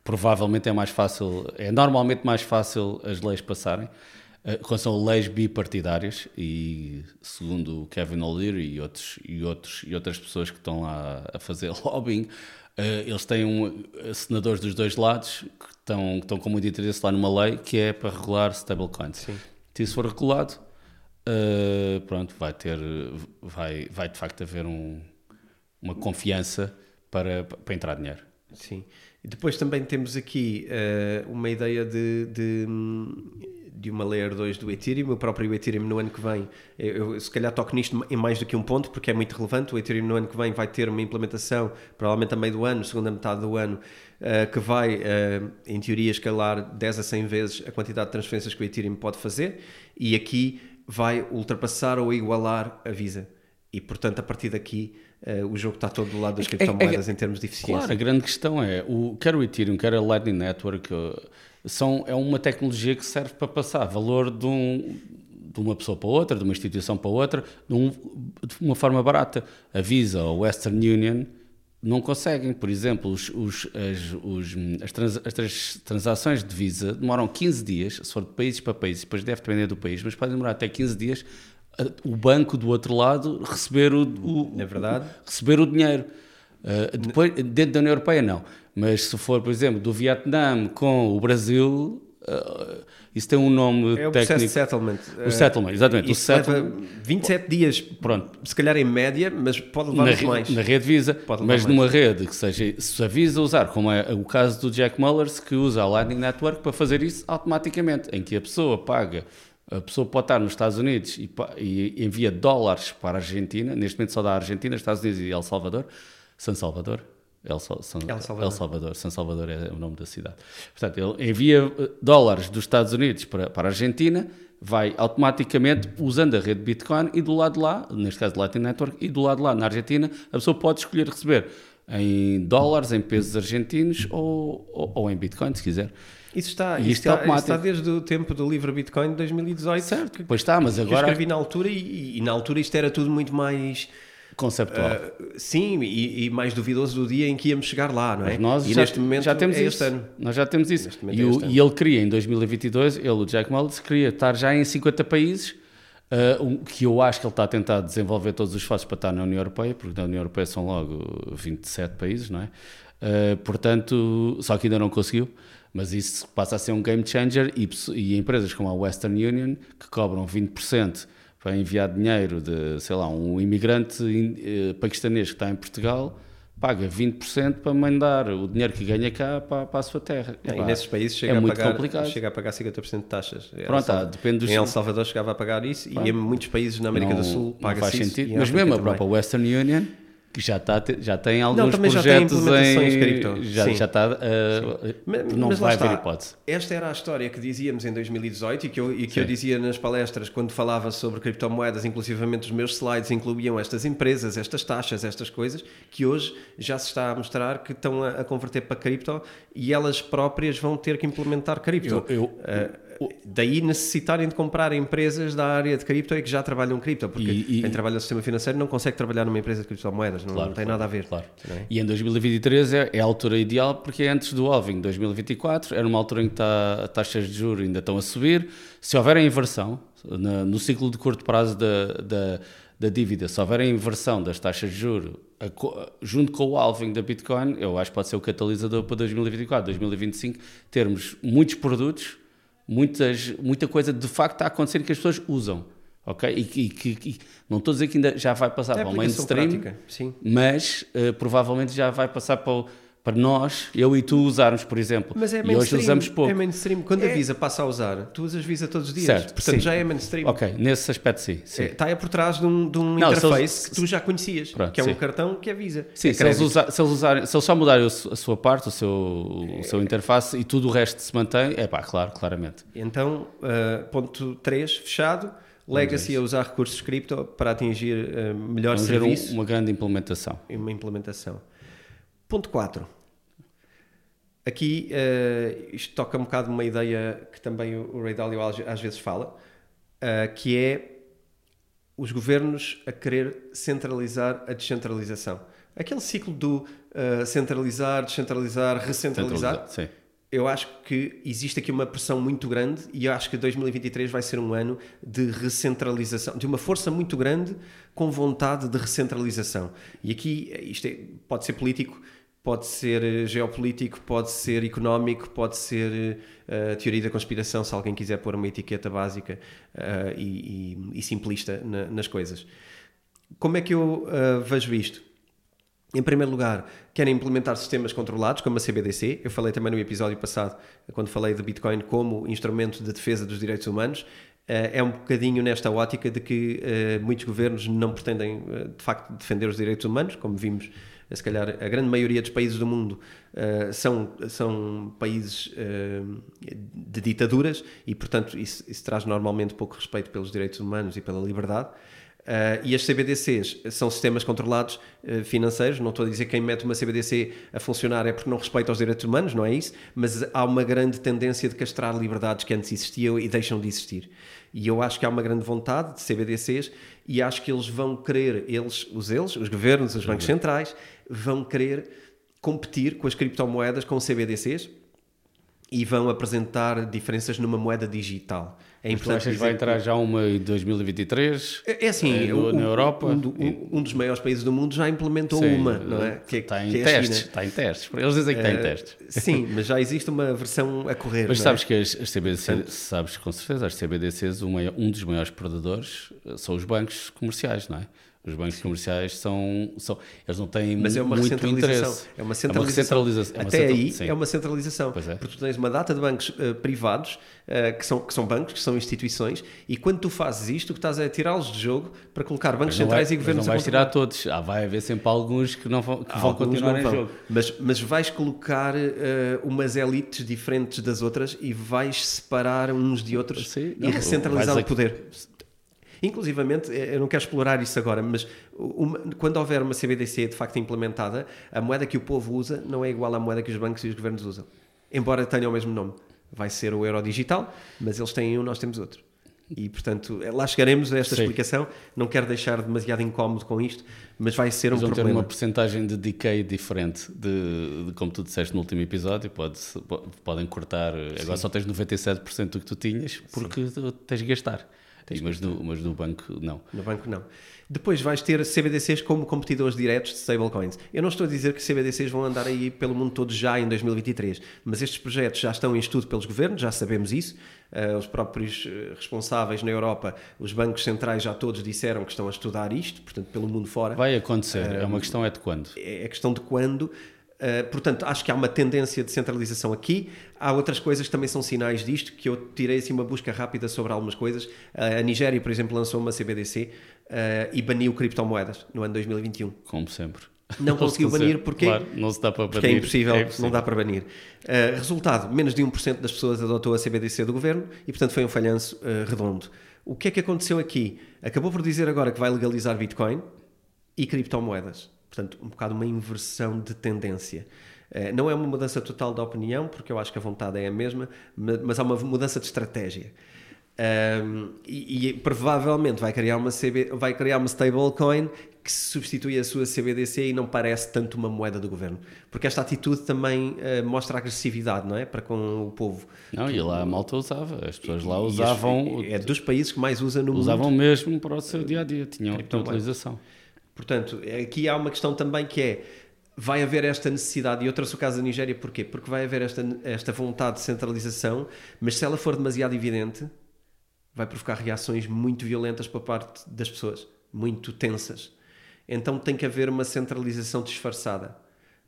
B: provavelmente é mais fácil, é normalmente mais fácil as leis passarem. Uh, quando são leis bipartidárias e segundo Kevin O'Leary e outros e outros e outras pessoas que estão lá a fazer lobbying eles têm um, eh, senadores dos dois lados que estão, que estão com muito interesse lá numa lei que é para regular stablecoins. Sim. Se isso for regulado, uh, pronto, vai ter, vai, vai de facto haver um, uma confiança para, para entrar dinheiro.
A: Sim. E depois também temos aqui uh, uma ideia de, de de uma Layer 2 do Ethereum, o próprio Ethereum no ano que vem, eu, eu, se calhar toco nisto em mais do que um ponto, porque é muito relevante, o Ethereum no ano que vem vai ter uma implementação, provavelmente a meio do ano, segunda metade do ano, uh, que vai, uh, em teoria, escalar 10 a 100 vezes a quantidade de transferências que o Ethereum pode fazer, e aqui vai ultrapassar ou igualar a Visa. E, portanto, a partir daqui, uh, o jogo está todo do lado das criptomoedas é, é, em termos de eficiência.
B: Claro, a grande questão é, o, quer o Ethereum, quer a Lightning Network são, é uma tecnologia que serve para passar valor de, um, de uma pessoa para outra, de uma instituição para outra, de, um, de uma forma barata. A Visa ou a Western Union não conseguem. Por exemplo, os, os, as, os, as, trans, as, transações de Visa demoram 15 dias, se for de países para países, depois deve depender do país, mas pode demorar até 15 dias o banco do outro lado receber o, o,
A: é verdade.
B: receber o dinheiro. Uh, depois, dentro da União Europeia, não. Mas se for, por exemplo, do Vietnã com o Brasil, uh, isso tem um nome
A: é o
B: técnico.
A: de settlement.
B: O settlement, exatamente.
A: Isso o settlement... leva 27 dias, Pronto. se calhar em média, mas pode levar
B: na,
A: mais.
B: Na rede Visa, mas mais. numa rede que seja, se a Visa usar, como é o caso do Jack Mullers, que usa a Lightning Network para fazer isso automaticamente, em que a pessoa paga a pessoa pode estar nos Estados Unidos e, e, envia dólares para a Argentina, neste momento só da Argentina, Estados Unidos e El Salvador, San Salvador, El, San, El, Salvador. El Salvador, San Salvador é o nome da cidade. Portanto, ele envia eh, dólares dos Estados Unidos para, para a Argentina, vai automaticamente usando a rede Bitcoin e do lado de lá, neste caso Lightning Network, e do lado de lá na Argentina, a pessoa pode escolher receber em dólares, em pesos argentinos ou, ou, ou em Bitcoin, se quiser.
A: Isso está, isso está, isso está, desde o tempo do livro Bitcoin de 2018.
B: Certo, pois está, mas agora.
A: Eu escrevi na altura e, e, na altura isto era tudo muito mais
B: conceptual.
A: Uh, sim, e, e, mais duvidoso do dia em que íamos chegar lá, não é?
B: Mas nós
A: e
B: já,
A: neste momento
B: já temos
A: é
B: isso.
A: ano.
B: Nós já temos isso. E,
A: é
B: o, e, ele queria em 2022, ele, o Jack Mullins, queria estar já em 50 países, uh, um, que eu acho que ele está a tentar desenvolver todos os esforços para estar na União Europeia, porque na União Europeia são logo 27 países, não é? Uh, portanto, só que ainda não conseguiu. Mas isso passa a ser um game changer e, e empresas como a Western Union, que cobram 20% para enviar dinheiro de, sei lá, um imigrante uh, paquistanês que está em Portugal, paga 20% para mandar o dinheiro que ganha cá para, para a sua terra.
A: E nesses países chega,
B: é
A: a pagar,
B: complicado.
A: chega a pagar 50% de taxas.
B: Pronto, ah, depende dos...
A: Em El Salvador chegava a pagar isso Pronto. e em muitos países na América
B: não,
A: do Sul paga-se
B: isso. Sentido. Mas mesmo a própria Western Union que já, está, já tem alguns
A: não,
B: projetos
A: já tem
B: em
A: cripto.
B: Já,
A: Sim.
B: já está. Uh,
A: mas,
B: não
A: mas
B: vai
A: haver
B: hipótese.
A: Esta era a história que dizíamos em 2018 e que, eu, e que
B: Sim.
A: eu dizia nas palestras quando falava sobre criptomoedas, inclusivamente os meus slides incluíam estas empresas, estas taxas, estas coisas, que hoje já se está a mostrar que estão a, a converter para cripto e elas próprias vão ter que implementar cripto.
B: Eu, eu,
A: uh, daí necessitarem de comprar empresas da área de cripto e que já trabalham cripto, porque
B: E- e-
A: quem trabalha no sistema financeiro não consegue trabalhar numa empresa de criptomoedas, não,
B: Claro,
A: não tem
B: claro,
A: nada a ver.
B: Claro.
A: é?
B: E em 2023 é, é a altura ideal porque é antes do halving 2024, era uma altura em que as taxas de juros ainda estão a subir. Se houver a inversão na- no ciclo de curto prazo da, da, da dívida, se houver a inversão das taxas de juros junto com o halving da Bitcoin, eu acho que pode ser o catalisador para 2024, 2025, termos muitos produtos, muitas, muita coisa de facto a acontecer que as pessoas usam. Ok? E que, não estou a dizer que ainda já vai passar
A: É
B: para o mainstream,
A: prática, sim.
B: mas eh, provavelmente já vai passar para, o- para nós, eu e tu usarmos, por exemplo.
A: Mas é
B: e hoje
A: mainstream.
B: usamos pouco.
A: É mainstream. Quando
B: É.
A: a Visa passa a usar, tu usas Visa todos os dias.
B: Certo,
A: Portanto,
B: sim.
A: já é mainstream.
B: Ok, nesse aspecto sim. sim.
A: É, Está aí por trás de um, de um
B: Não,
A: interface
B: eles-
A: que tu já conhecias,
B: Pronto,
A: que é um
B: sim.
A: cartão que é Visa.
B: Sim,
A: é
B: se, eles usar- se eles usarem, se eles só mudarem a sua parte, o seu, o seu interface e tudo o resto se mantém, é pá, claro, claramente.
A: Então, uh, ponto 3, fechado. Legacy a usar recursos cripto para atingir uh, melhor
B: Vamos ver um-
A: serviço
B: uma grande implementação.
A: uma implementação. Ponto 4. Aqui uh, isto toca um bocado uma ideia que também o Ray Dalio às às vezes fala, uh, que é os governos a querer centralizar a descentralização. Aquele ciclo do uh, centralizar, descentralizar, recentralizar.
B: Sim.
A: Eu acho que existe aqui uma pressão muito grande e eu acho que 2023 vai ser um ano de recentralização, de uma força muito grande com vontade de recentralização. E aqui isto é- pode ser político, pode ser eh, geopolítico, pode ser económico, pode ser eh, teoria da conspiração, se alguém quiser pôr uma etiqueta básica eh, e, e- e simplista na- nas coisas. Como é que eu eh, vejo isto? Em primeiro lugar, querem implementar sistemas controlados, como a CBDC. Eu falei também no episódio passado, quando falei de Bitcoin como instrumento de defesa dos direitos humanos. É um bocadinho nesta ótica de que muitos governos não pretendem, de facto, defender os direitos humanos, como vimos, se calhar, a grande maioria dos países do mundo eh, são, são países eh, de ditaduras e, portanto, isso, isso traz normalmente pouco respeito pelos direitos humanos e pela liberdade. Uh, e as CBDCs são sistemas controlados uh, financeiros. Não estou a dizer que quem mete uma CBDC a funcionar é porque não respeita os direitos humanos, não é isso, mas há uma grande tendência de castrar liberdades que antes existiam e deixam de existir. E eu acho que há uma grande vontade de CBDCs e acho que eles vão querer, eles, os eles, os governos, os bancos centrais, vão querer competir com as criptomoedas, com CBDCs e vão apresentar diferenças numa moeda digital. É importante
B: vai entrar já uma em 2023?
A: é é assim,
B: É,
A: o-
B: na Europa?
A: um, do- um- um dos maiores países do mundo já implementou
B: Sim,
A: uma, não é? Que, é-
B: Está em
A: que é
B: testes. Está em testes. Eles dizem que está em
A: Eh,
B: testes.
A: Sim, mas já existe uma versão a correr.
B: Mas sabes que as, as CBDCs, sabes com certeza, as CBDCs, maior- um dos maiores perdedores eh, são os bancos comerciais, não é? Os bancos comerciais são, são. Eles não têm
A: Mas é uma
B: muito
A: recentralização.
B: interesse.
A: É uma centralização.
B: É uma
A: Até
B: central-
A: aí
B: sim.
A: é uma centralização.
B: Pois é.
A: Porque tu tens uma data de bancos eh, privados eh, que, são, que são bancos, que são instituições, e quando tu fazes isto, o que estás a tirá-los de jogo para colocar bancos
B: não, vai,
A: centrais e governos
B: não
A: a
B: vais tirar todos. Ah, vai haver sempre alguns que, não vão, que vão continuar em
A: vão.
B: jogo.
A: Mas, mas vais colocar eh, umas elites diferentes das outras e vais separar uns de outros
B: Sim,
A: e
B: não,
A: recentralizar o poder. Inclusivamente, eh, eu não quero explorar isso agora, mas uma- quando houver uma CBDC de facto implementada, a moeda que o povo usa não é igual à moeda que os bancos e os governos usam. Embora tenham o mesmo nome. Vai ser o euro digital, mas eles têm um, nós temos outro. E, portanto, lá chegaremos a esta
B: Sim.
A: explicação. Não quero deixar demasiado incómodo com isto, mas vai ser um
B: Eles vão ter
A: problema.
B: uma porcentagem de decay diferente de, de como tu disseste no último episódio. Pode, podem cortar. Agora só tens 97% do que tu tinhas porque tu tens de gastar. Mas, no, mas no banco, não.
A: No banco, não. Depois vais ter CBDCs como competidores diretos de stablecoins. Eu não estou a dizer que CBDCs vão andar aí pelo mundo todo já em 2023, mas estes projetos já estão em estudo pelos governos, já sabemos isso. Uh, os próprios uh, responsáveis na Europa, os bancos centrais já todos disseram que estão a estudar isto, portanto, pelo mundo fora.
B: Vai acontecer. é uma questão é de quando.
A: É questão de quando. Uh, portanto, acho que há uma tendência de centralização aqui. Há outras coisas que também são sinais disto, que eu tirei assim uma busca rápida sobre algumas coisas. Uh, a Nigéria, por exemplo, lançou uma CBDC uh, e baniu criptomoedas no ano 2021.
B: Como sempre.
A: Não conseguiu banir porque,
B: claro, não se dá para banir.
A: porque é impossível, é não dá para banir. Resultado, menos de 1% das pessoas adotou a CBDC do governo e, portanto, foi um falhanço redondo. O que é que aconteceu aqui? Acabou por dizer agora que vai legalizar Bitcoin e criptomoedas. Portanto, um bocado uma inversão de tendência. Uh, não é uma mudança total da opinião, porque eu acho que a vontade é a mesma, mas há uma mudança de estratégia. Um, e, e, provavelmente vai criar uma, CB, vai criar uma stablecoin que substitui a sua CBDC e não parece tanto uma moeda do governo. Porque esta atitude também uh, mostra agressividade, não é? Para com o povo.
B: Não, e lá a malta usava. As pessoas lá usavam.
A: é dos países que mais usa no
B: usavam
A: mundo.
B: Usavam mesmo para o seu dia a dia, tinham utilização.
A: Portanto, aqui há uma questão também que é. Vai haver esta necessidade, e eu trouxe o caso da Nigéria, porquê? Porque vai haver esta, esta vontade de centralização, mas se ela for demasiado evidente, vai provocar reações muito violentas por parte das pessoas, muito tensas. Então tem que haver uma centralização disfarçada,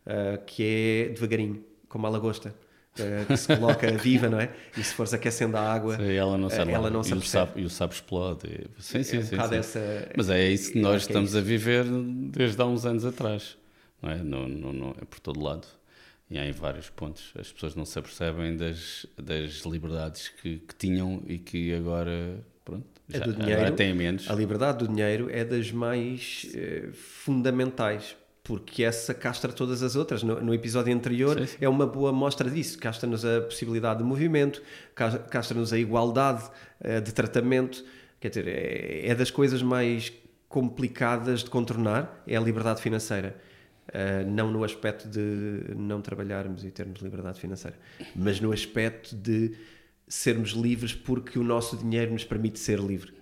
A: uh, que é devagarinho, como a lagosta. Uh, que se coloca viva, não é? E se fores aquecendo a água,
B: sim, ela não,
A: uh, ela não
B: e o sapo, e o sapo explode. Sim, sim,
A: é um
B: sim,
A: sim. Essa,
B: Mas é isso que nós
A: que
B: estamos
A: é
B: a viver desde há uns anos atrás. Não é? Não, não, não, é por todo lado. E há em vários pontos. As pessoas não se apercebem das, das liberdades que, que tinham e que agora, pronto,
A: é
B: já,
A: do dinheiro,
B: agora têm menos.
A: A liberdade do dinheiro é das mais eh, fundamentais, porque essa castra todas as outras. No, no episódio anterior
B: sim, sim.
A: é uma boa mostra disso. Castra-nos a possibilidade de movimento, castra-nos a igualdade uh, de tratamento. Quer dizer, é, é, das coisas mais complicadas de contornar, é a liberdade financeira. Uh, não no aspecto de não trabalharmos e termos liberdade financeira, mas no aspecto de sermos livres porque o nosso dinheiro nos permite ser livre.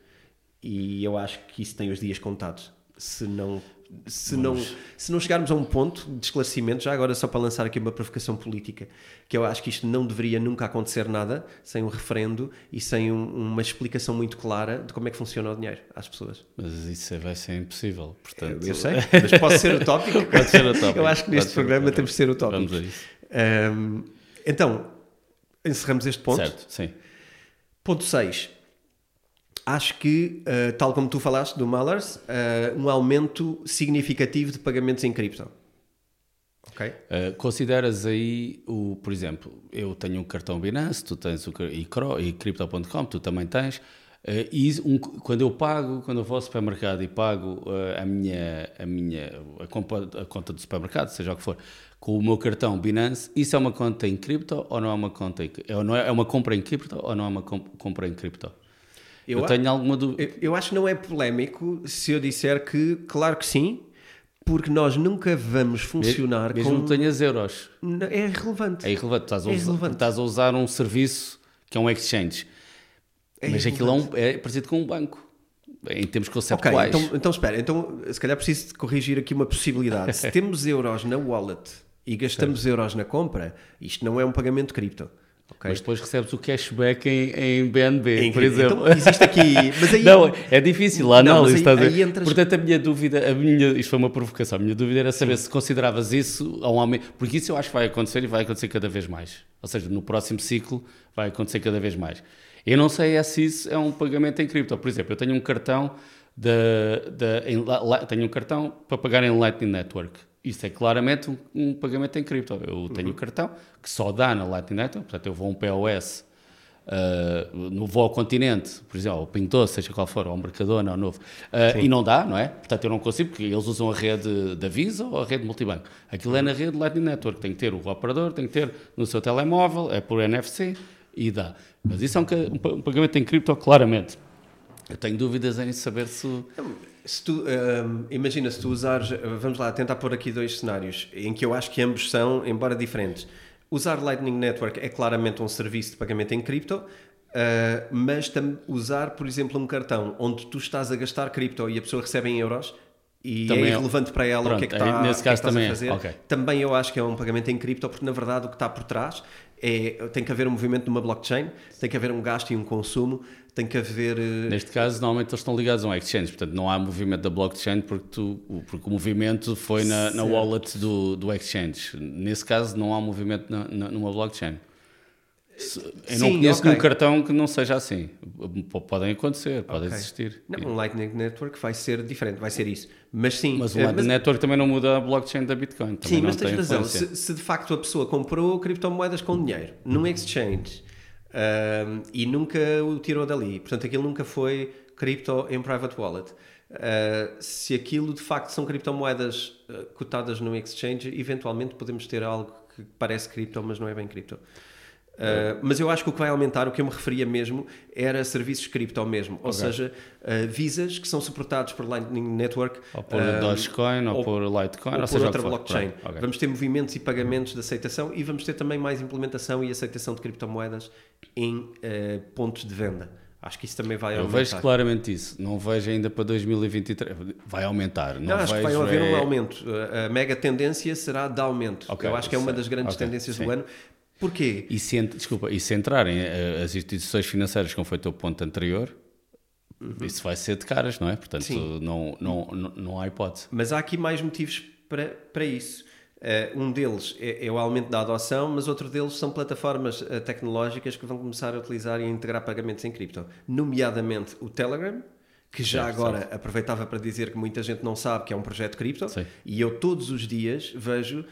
A: E eu acho que isso tem os dias contados. Se não, se não, se não chegarmos a um ponto de esclarecimento, já agora só para lançar aqui uma provocação política, que eu acho que isto não deveria nunca acontecer nada sem um referendo e sem um, uma explicação muito clara de como é que funciona o dinheiro às pessoas.
B: Mas isso vai ser impossível. Portanto...
A: Eu sei, mas pode ser utópico.
B: pode ser utópico.
A: Eu acho que neste programa
B: utópico.
A: temos de ser utópicos.
B: Vamos a isso.
A: Um, então, encerramos este ponto.
B: Certo, sim.
A: Ponto 6. Acho que, uh, tal como tu falaste do Mallers, uh, um aumento significativo de pagamentos em cripto. Ok?
B: Uh, consideras aí, o, por exemplo, eu tenho um cartão Binance, tu tens o e, Crypto.com, tu também tens. E um, quando eu pago, quando eu vou ao supermercado e pago a minha, a minha a, a conta do supermercado, seja o que for, com o meu cartão Binance, isso é uma conta em cripto ou não é uma conta em, é, não é, é uma compra em cripto ou não é uma comp compra em cripto? Eu, eu tenho alguma dúvida.
A: Eu, eu acho que não é polémico se eu disser que, claro que sim, porque nós nunca vamos funcionar
B: mesmo
A: com...
B: Mesmo que tenhas euros.
A: É irrelevante.
B: É irrelevante. Estás a,
A: é
B: usar, estás a usar um serviço que é um exchange.
A: É
B: Mas aquilo é, um, é parecido com um banco. Em termos conceptuais.
A: Ok, então, então espera. Então, se calhar preciso de corrigir aqui uma possibilidade. se temos euros na wallet e gastamos euros na compra, isto não é um pagamento cripto. Okay.
B: Mas depois recebes o cashback em, em BNB, em, por exemplo.
A: Então, existe aqui. Mas aí,
B: não, é difícil análise.
A: Não, aí, aí entras...
B: Portanto, a minha dúvida, a minha, isto foi uma provocação, a minha dúvida era saber Sim. se consideravas isso a um aumento. Porque isso eu acho que vai acontecer e vai acontecer cada vez mais. Ou seja, no próximo ciclo vai acontecer cada vez mais. Eu não sei é se isso é um pagamento em cripto. Por exemplo, eu tenho um cartão, de, de, em, tenho um cartão para pagar em Lightning Network. Isso é claramente um, um pagamento em cripto. Eu tenho o uhum. um cartão que só dá na Lightning Network, portanto eu vou a um POS, uh, no vou ao continente, por exemplo, ao Pinto, seja qual for, ao Mercadona, ao Novo, uh, e não dá, não é? Portanto eu não consigo, porque eles usam a rede da Visa ou a rede multibanco. Aquilo é na rede Lightning Network, tem que ter o operador, tem que ter no seu telemóvel, é por NFC e dá. Mas isso é um, um pagamento em cripto, claramente. Eu tenho dúvidas em saber se.
A: Se tu, hum, imagina, se tu usares, vamos lá, tentar pôr aqui dois cenários em que eu acho que ambos são, embora diferentes. Usar Lightning Network é claramente um serviço de pagamento em cripto, uh, mas usar, por exemplo, um cartão onde tu estás a gastar cripto e a pessoa recebe em euros e também é irrelevante para ela Pronto, o que é que, está, nesse caso que é que também a fazer. É. Okay. Também eu acho que é um pagamento em cripto, porque na verdade o que está por trás é tem que haver um movimento numa blockchain, tem que haver um gasto e um consumo, tem que haver. Uh...
B: Neste caso, normalmente eles estão ligados a um exchange, portanto não há movimento da blockchain porque, tu, porque o movimento foi na, na wallet do, do exchange. Nesse caso, não há movimento na, na, numa blockchain. Eu não Sim, conheço okay. nenhum cartão que não seja assim. Podem acontecer, pode okay. existir.
A: Não, um Lightning Network vai ser diferente, vai ser isso. Mas sim.
B: Mas o Lightning mas... Network também não muda a blockchain da Bitcoin.
A: Sim, mas tens razão. Se, se, de facto a pessoa comprou criptomoedas com dinheiro num exchange um, e nunca o tirou dali, portanto aquilo nunca foi cripto em private wallet. Uh, se aquilo de facto são criptomoedas uh, cotadas no exchange, eventualmente podemos ter algo que parece cripto, mas não é bem cripto. Uh, mas eu acho que o que vai aumentar, o que eu me referia mesmo, era serviços cripto mesmo, ou okay. seja, uh, visas que são suportados por Lightning Network.
B: Ou por uh, Dogecoin, ou, ou, por Litecoin, ou, ou
A: por outra blockchain. Okay. Vamos ter movimentos e pagamentos de aceitação e vamos ter também mais implementação e aceitação de criptomoedas em pontos de venda. Acho que isso também vai
B: aumentar. Eu vejo claramente isso. Não vejo ainda para 2023. Vai aumentar. Não,
A: não
B: acho
A: que vai haver é... um aumento. A mega tendência será de aumento. Okay, eu acho que é uma das grandes okay, tendências sim. do ano. Porquê?
B: E se, desculpa, e se entrarem eh, as instituições financeiras, como foi o teu ponto anterior, uhum. isso vai ser de caras, não é? Portanto, não, não, não, não há hipótese.
A: Mas há aqui mais motivos para, para isso. Uh, um deles é, é, o aumento da adoção, mas outro deles são plataformas uh, tecnológicas que vão começar a utilizar e a integrar pagamentos em cripto, nomeadamente o Telegram, que já certo, agora certo. aproveitava para dizer que muita gente não sabe que é um projeto cripto, Sim. e eu todos os dias vejo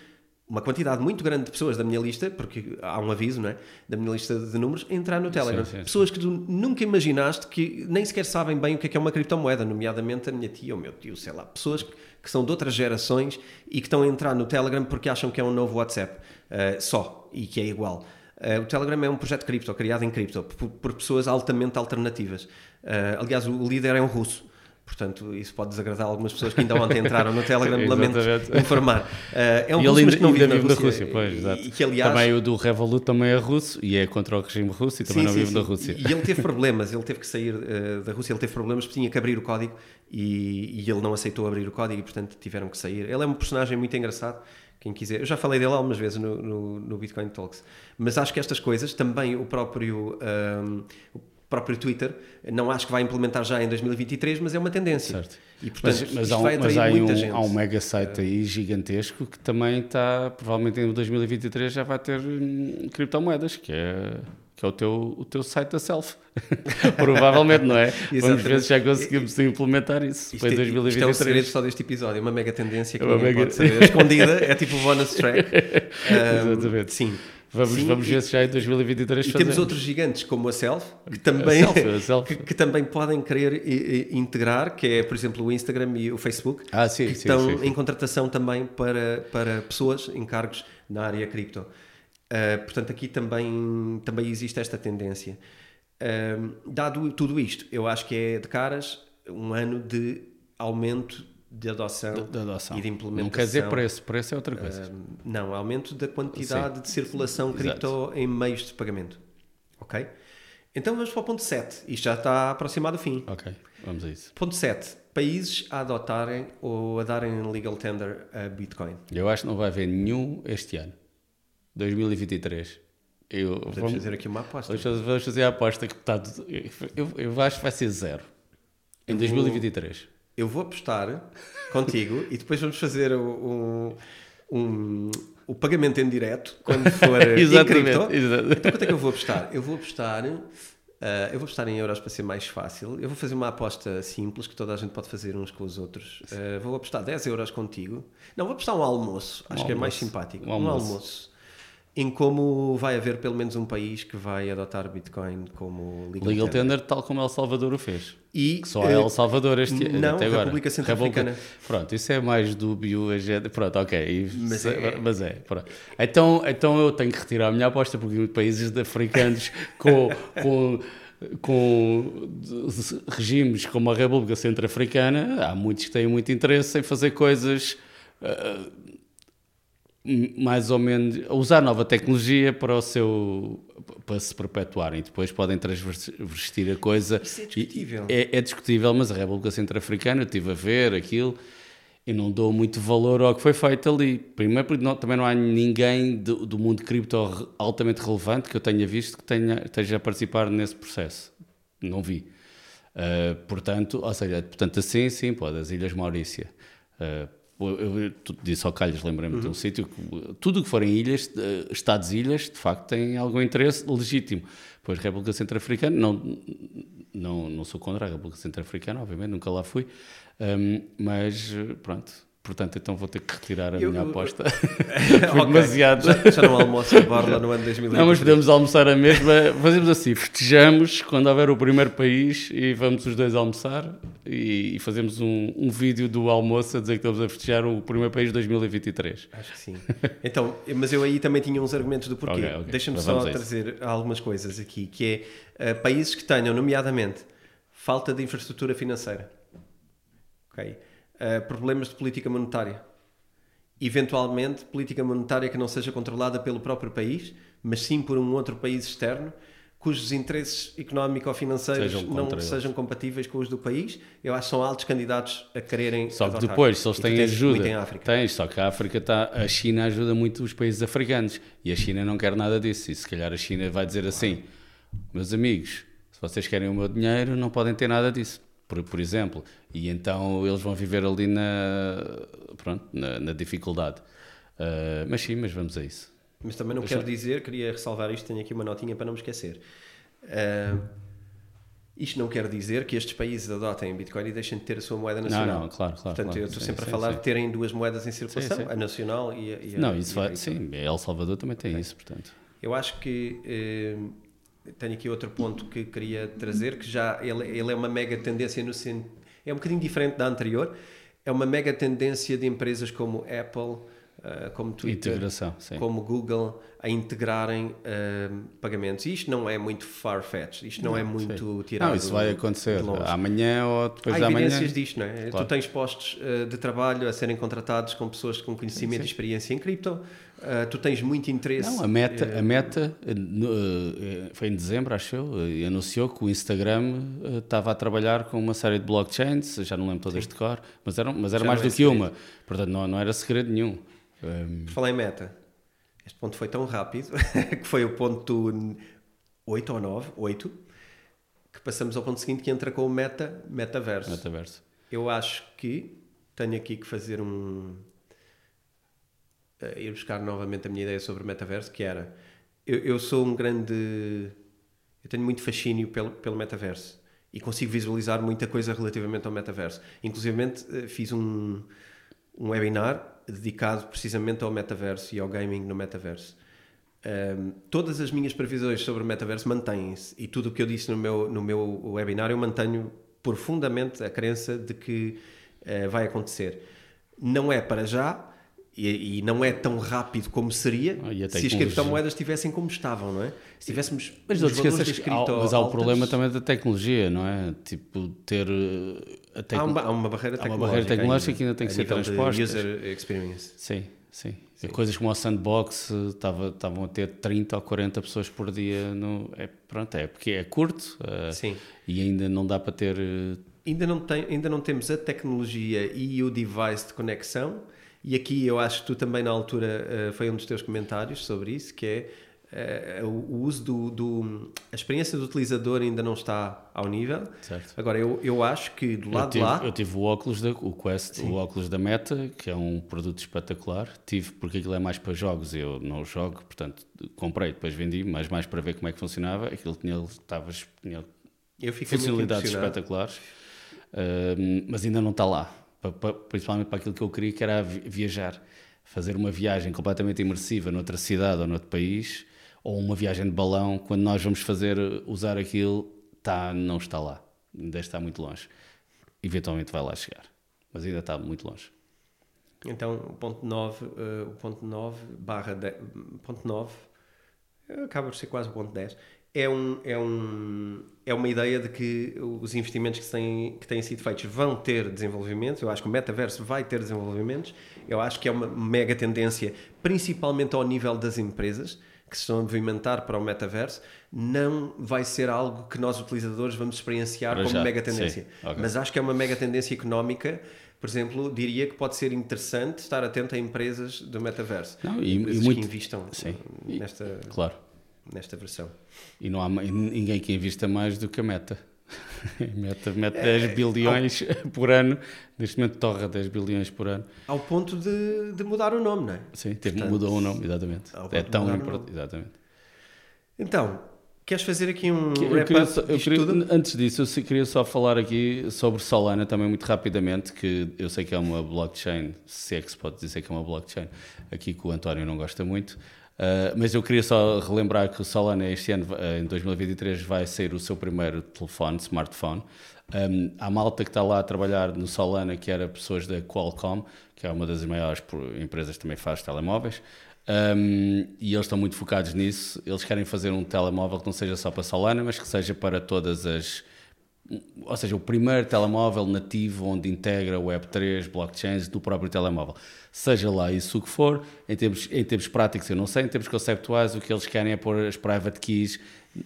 A: uma quantidade muito grande de pessoas da minha lista, porque há um aviso, não é? Da minha lista de números, entrar no Telegram. Sim, sim, sim. Pessoas que tu nunca imaginaste que nem sequer sabem bem o que é, que é uma criptomoeda, nomeadamente a minha tia ou o meu tio, sei lá. Pessoas que, que, são de outras gerações e que estão a entrar no Telegram porque acham que é um novo WhatsApp uh, só e que é igual. Uh, o Telegram é um projeto cripto, criado em cripto, por, por pessoas altamente alternativas. Uh, aliás, o líder é um russo. Portanto, isso pode desagradar algumas pessoas que ainda ontem entraram no Telegram, lamento informar. Uh, é um
B: russo, mas que não vive na, Rússia. Rússia pois. E que, aliás, também o do Revolut também é russo e é contra o regime russo e também sim, não sim, vive sim. na Rússia.
A: E ele teve problemas, ele teve que sair uh, da Rússia, ele teve problemas porque tinha que abrir o código e, e ele não aceitou abrir o código e, portanto, tiveram que sair. Ele é um personagem muito engraçado quem quiser. Eu já falei dele algumas vezes no, no, no, Bitcoin Talks, mas acho que estas coisas, também o próprio, um, próprio Twitter, não acho que vai implementar já em 2023, mas é uma tendência. Certo.
B: E, portanto, mas, mas, há um, mas há, um, há um mega site aí gigantesco que também está, provavelmente em 2023 já vai ter hum, criptomoedas, que é, que é o, teu, o teu site da self. provavelmente, não é? Vamos ver se já conseguimos implementar isso. Isto,
A: em 2023. Isto é o segredo só deste episódio, é uma mega tendência que é uma mega... pode saber. Escondida, é tipo bonus track. Um, Exatamente. Sim.
B: Vamos, Sim, vamos ver se já em 2023
A: E temos outros gigantes como a Self, que também, a self, a self. Que, que, também podem querer integrar, que é, por exemplo, o Instagram e o Facebook,
B: ah, sim,
A: que
B: sim,
A: estão
B: sim,
A: em contratação também para, para pessoas em cargos na área cripto. Uh, portanto, aqui também, também existe esta tendência. Uh, dado tudo isto, eu acho que é de caras um ano de aumento de adoção, de, de adoção, e de implementação.
B: Não quer dizer preço, preço é outra coisa. Uh,
A: não, aumento da quantidade Sim. de circulação cripto Exato. em meios de pagamento. Ok? Então vamos para o ponto 7. Isto já está aproximado do fim.
B: Ok, vamos a isso.
A: Ponto 7. Países a adotarem ou a darem legal tender a Bitcoin.
B: Eu acho que não vai haver nenhum este ano. 2023. Eu,
A: Podemos vamos, fazer aqui uma aposta.
B: Vamos, vamos fazer a aposta que está. Eu, eu acho que vai ser zero. Em 2023
A: eu vou apostar contigo e depois vamos fazer um, um, o pagamento em direto quando for exatamente, cripto. Exatamente. Então quanto é que eu vou apostar? Eu vou apostar, uh, eu vou apostar em euros para ser mais fácil. Eu vou fazer uma aposta simples que toda a gente pode fazer uns com os outros. Uh, vou apostar 10 euros contigo. Não, vou apostar um almoço. Acho um que almoço. é mais simpático. Um almoço. Um almoço em como vai haver pelo menos um país que vai adotar Bitcoin como legal,
B: legal
A: tender.
B: tender, tal como El Salvador o fez. E, só é El Salvador este
A: não,
B: até agora.
A: República Centro-Africana.
B: Pronto, isso é mais dúbio. Pronto, ok. Mas é. Mas é pronto. Então, então eu tenho que retirar a minha aposta, porque países africanos com, com com regimes como a República Centro-Africana, há muitos que têm muito interesse em fazer coisas uh, mais ou menos, usar nova tecnologia para o seu para se perpetuarem. Depois podem transvestir a coisa.
A: Isso é discutível.
B: É, é discutível, mas a República Centro-Africana, eu estive a ver aquilo e não dou muito valor ao que foi feito ali. Primeiro, porque não, também não há ninguém do, do, mundo cripto altamente relevante que eu tenha visto que tenha, esteja a participar nesse processo. Não vi. Uh, portanto, ou seja, portanto, assim, sim, pode, as Ilhas Maurícia. Uh, eu, eu, disse ao Calhas, lembrei-me uhum. de um uhum. sítio que tudo o que forem ilhas, uh, Estados-ilhas, de facto, têm algum interesse legítimo. Pois, República Centro-Africana, não, não, não sou contra a República Centro-Africana, obviamente, nunca lá fui, um, mas pronto, portanto, então vou ter que retirar a eu, minha aposta. Foi okay. demasiado.
A: Já, já não almoço a borla no ano 2020.
B: Não, mas podemos almoçar a mesma. Fazemos assim: festejamos quando houver o primeiro país e vamos os dois almoçar e, e fazemos um, um, vídeo do almoço a dizer que estamos a festejar o primeiro país de 2023.
A: Acho que sim. Então, mas eu aí também tinha uns argumentos do porquê. Okay, okay. Deixa-me só trazer algumas coisas aqui, que é uh, países que tenham, nomeadamente, falta de infraestrutura financeira Okay? Uh, problemas de política monetária. Eventualmente, política monetária que não seja controlada pelo próprio país, mas sim por um outro país externo, cujos interesses económico-financeiros não eles. sejam compatíveis com os do país, eu acho que são altos candidatos a quererem.
B: Só que depois, se eles têm ajuda, tens, só que a África está. A China ajuda muito os países africanos e a China não quer nada disso. E se calhar a China vai dizer assim: meus amigos, se vocês querem o meu dinheiro, não podem ter nada disso por, por exemplo, e então eles vão viver ali na, pronto, na, na dificuldade. Uh, mas sim, mas vamos a isso.
A: Mas também não quero dizer, queria ressalvar isto, tenho aqui uma notinha para não me esquecer. Uh, isto não quer dizer que estes países adotem Bitcoin e deixem de ter a sua moeda nacional.
B: Não, não, claro, claro.
A: Portanto,
B: claro,
A: eu estou sim, sempre sim, a falar sim. de terem duas moedas em circulação, a nacional e a. E
B: a não, isso vai, sim, El Salvador também tem okay. isso, portanto.
A: Eu acho que. Uh, tenho aqui outro ponto que queria trazer, que já ele, ele é uma mega tendência no é um bocadinho diferente da anterior, é uma mega tendência de empresas como Apple, uh, como Twitter, como Google a integrarem uh, pagamentos. E isto não é muito far-fetched, isto não, não é muito sim. tirado.
B: Não, isso vai acontecer amanhã ou depois Há da manhã.
A: Há evidências disto, não é? Claro. Tu tens postos uh, de trabalho a serem contratados com pessoas com conhecimento sim, sim. e experiência em cripto. Uh, tu tens muito interesse.
B: Não, a Meta, uh, a Meta uh, foi em dezembro, acho eu, e anunciou que o Instagram estava a trabalhar com uma série de blockchains, já não lembro todas de cor, mas era, mas era mais do que uma, portanto não, não era segredo nenhum.
A: Um... Falei em Meta, este ponto foi tão rápido que foi o ponto 8 ou 9, 8, que passamos ao ponto seguinte que entra com o Meta, Metaverso.
B: Metaverso.
A: Eu acho que tenho aqui que fazer um ir buscar novamente a minha ideia sobre metaverso, que era eu, eu, sou um grande eu tenho muito fascínio pelo, pelo metaverso e consigo visualizar muita coisa relativamente ao metaverso. Inclusive uh, fiz um, um webinar dedicado precisamente ao metaverso e ao gaming no metaverso. Um, todas as minhas previsões sobre o metaverso mantêm-se e tudo o que eu disse no meu, no meu webinar eu mantenho profundamente a crença de que uh, vai acontecer. Não é para já, e, e, não é tão rápido como seria ah, se as criptomoedas estivessem como estavam, não é? Se tivéssemos
B: mas os valores das cripto Mas há o problema também da tecnologia, não é? Tipo, ter...
A: Eh, tec... Há, uma, há, uma, barreira tecnológica.
B: Há uma barreira tecnológica que ainda tem que ser transposta.
A: user experience.
B: Sim, sim. sim. Coisas como o Sandbox estavam a ter 30 ou 40 pessoas por dia. No, é, pronto, é porque é curto uh, e ainda não dá para ter... Uh,
A: ainda não, tem, ainda não temos a tecnologia e o device de conexão e aqui eu acho que tu também na altura uh, foi um dos teus comentários sobre isso, que é uh, o, uso do, do, A experiência do utilizador ainda não está ao nível. Certo. Agora, eu, eu acho que do lado
B: tive,
A: de lá.
B: Eu tive o óculos, da, o Quest, Sim. o óculos da Meta, que é um produto espetacular. Tive porque aquilo é mais para jogos, eu não jogo, portanto comprei, depois vendi, mas mais para ver como é que funcionava. Aquilo tinha, estava, tinha
A: eu funcionalidades
B: espetaculares, uh, mas ainda não está lá principalmente para aquilo que eu queria, que era viajar. Fazer uma viagem completamente imersiva noutra cidade ou noutro país, ou uma viagem de balão, quando nós vamos fazer, usar aquilo, tá, não está lá. Ainda está muito longe. Eventualmente vai lá chegar, mas ainda está muito longe.
A: Então, o ponto 9, uh, eh, o ponto 9 barra de, ponto 9 acaba por ser quase o ponto 10, é, um, é, um, é uma ideia de que os investimentos que têm, que têm sido feitos vão ter desenvolvimento. Eu acho que o metaverso vai ter desenvolvimentos. Eu acho que é uma mega tendência, principalmente ao nível das empresas que se estão a movimentar para o metaverso, não vai ser algo que nós utilizadores vamos experienciar para como já. mega tendência. Okay. Mas acho que é uma mega tendência económica. Por exemplo, diria que pode ser interessante estar atento a empresas do metaverso.
B: Não, e,
A: empresas
B: e muito...
A: que invistam sim. nesta,
B: claro.
A: Nesta versão.
B: E não há ninguém que invista mais do que a Meta. meta, meta é, 10 bilhões ao... por ano, neste momento torra 10 bilhões por ano.
A: Ao ponto de, de mudar o nome, não é?
B: Sim, Portanto, mudou o nome, exatamente. É tão importante. Exatamente.
A: Então, queres fazer aqui um
B: que, eu queria só, eu queria, Antes disso, eu queria só falar aqui sobre Solana também muito rapidamente, que eu sei que é uma blockchain, se é que se pode dizer que é uma blockchain, aqui que o António não gosta muito. Uh, mas eu queria só relembrar que o Solana este ano, uh, em 2023, vai ser o seu primeiro telefone, smartphone. Um, há malta que está lá a trabalhar no Solana, que era pessoas da Qualcomm, que é uma das maiores empresas que também faz telemóveis. Um, e eles estão muito focados nisso. Eles querem fazer um telemóvel que não seja só para Solana, mas que seja para todas as. Ou seja, o primeiro telemóvel nativo onde integra Web3, blockchains do próprio telemóvel. Seja lá isso o que for, em termos, em termos práticos eu não sei, em termos conceptuais o que eles querem é pôr as private keys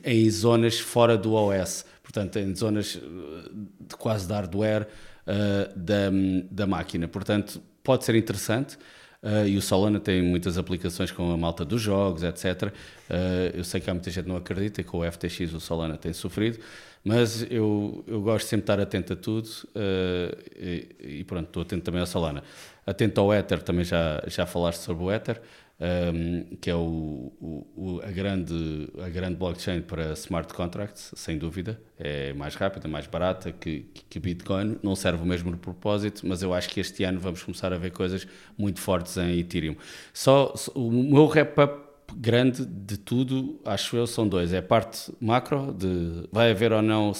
B: em zonas fora do OS, portanto em zonas eh, de quase de hardware uh, da, da máquina, portanto pode ser interessante, Uh, e o Solana tem muitas aplicações com a malta dos jogos, etc. Uh, eu sei que há muita gente que não acredita que o FTX o Solana tem sofrido, mas eu, eu gosto sempre de estar atento a tudo uh, e, e, pronto, estou atento também ao Solana. Atento ao Ether, também já, já falaste sobre o Ether, um, ehm, que é o, o, a, grande, a grande blockchain para smart contracts, sem dúvida. É mais rápida, mais barata que, que Bitcoin. Não serve o mesmo propósito, mas eu acho que este ano vamos começar a ver coisas muito fortes em Ethereum. Só, o meu wrap-up grande de tudo, acho eu, são dois. É a parte macro, de vai haver ou não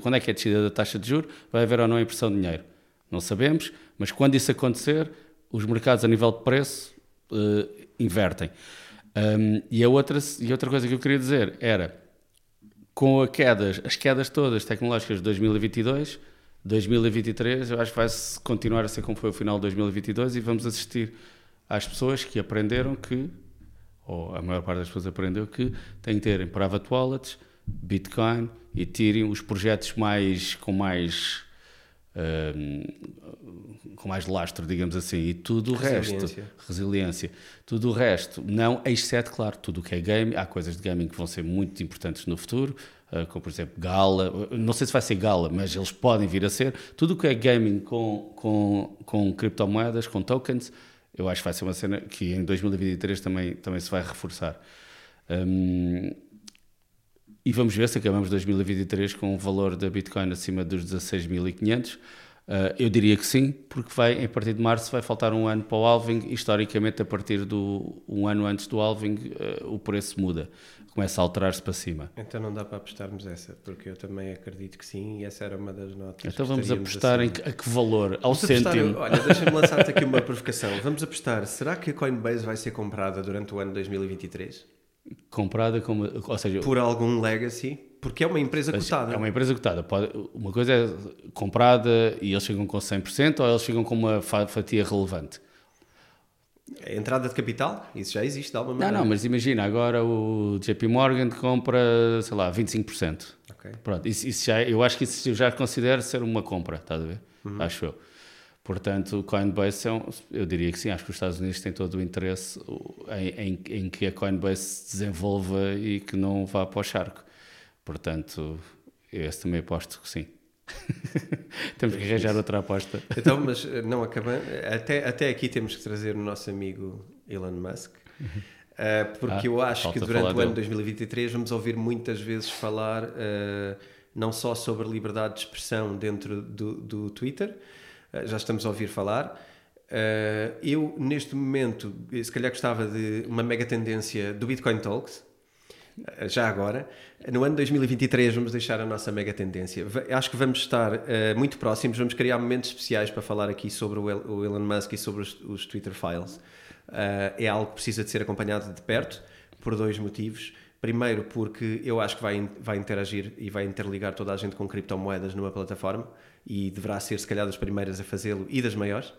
B: quando é que é a descida da taxa de juros, vai haver ou não impressão de dinheiro. Não sabemos, mas quando isso acontecer, os mercados a nível de preço uh, invertem. Um, e, a outra, e outra coisa que eu queria dizer era, com a quedas, as quedas todas tecnológicas de 2022, 2023, eu acho que vai continuar a ser como foi o final de 2022 e vamos assistir às pessoas que aprenderam que, ou a maior parte das pessoas aprendeu que têm que ter em private wallets, Bitcoin, Ethereum, os projetos mais com mais com mais lastro, digamos assim, e tudo o resto, resiliência, tudo o resto, não, exceto, claro, tudo o que é game, há coisas de gaming que vão ser muito importantes no futuro, uh, como por exemplo Gala, não sei se vai ser Gala, mas eles podem vir a ser, tudo o que é gaming com, com, com criptomoedas, com tokens, eu acho que vai ser uma cena que em 2023 também, também se vai reforçar. Um, e vamos ver se acabamos 2023 com o valor da Bitcoin acima dos 16.500. Uh, eu diria que sim, porque vai, a partir de março vai faltar um ano para o halving. Historicamente, a partir do um ano antes do halving, uh, o preço muda, começa a alterar-se para cima.
A: Então não dá para apostarmos essa, porque eu também acredito que sim, e essa era uma das notas.
B: Então vamos apostar em que, a que valor? Ao vamos cêntimo?
A: Apostar, olha, deixa-me lançar-te aqui uma provocação. Vamos apostar, será que a Coinbase vai ser comprada durante o ano 2023?
B: comprada como, ou seja,
A: por algum legacy, porque é uma empresa cotada.
B: É uma empresa cotada. Pode, uma coisa é comprada e eles ficam com 100% ou eles ficam com uma fatia relevante.
A: A entrada de capital, isso já existe de alguma maneira.
B: Não, não, mas imagina, agora o JP Morgan compra, sei lá, 25%. Okay. Pronto, isso, isso já, eu acho que isso eu já considero ser uma compra, estás a ver? Uhum. Acho eu. Portanto, o Coinbase, é um, eu diria que sim, acho que os Estados Unidos têm todo o interesse em, em, em, que a Coinbase se desenvolva e que não vá para o charco. Portanto, esse também aposto que sim. temos que arranjar outra aposta.
A: Então, mas não acabando, até, até aqui temos que trazer o nosso amigo Elon Musk. Uh, porque ah, eu acho que durante o ano 2023 vamos ouvir muitas vezes falar uh, não só sobre liberdade de expressão dentro do, do Twitter, eh, já estamos a ouvir falar. Uh, eu, neste momento, se calhar gostava de uma mega tendência do Bitcoin Talks, uh, já agora. No ano 2023 vamos deixar a nossa mega tendência. Acho que vamos estar uh, muito próximos, vamos criar momentos especiais para falar aqui sobre o, El o Elon Musk e sobre os, os Twitter Files. é algo que precisa de ser acompanhado de perto, por dois motivos. Primeiro, porque eu acho que vai, vai interagir e vai interligar toda a gente com criptomoedas numa plataforma e deverá ser, se calhar, das primeiras a fazê-lo e das maiores.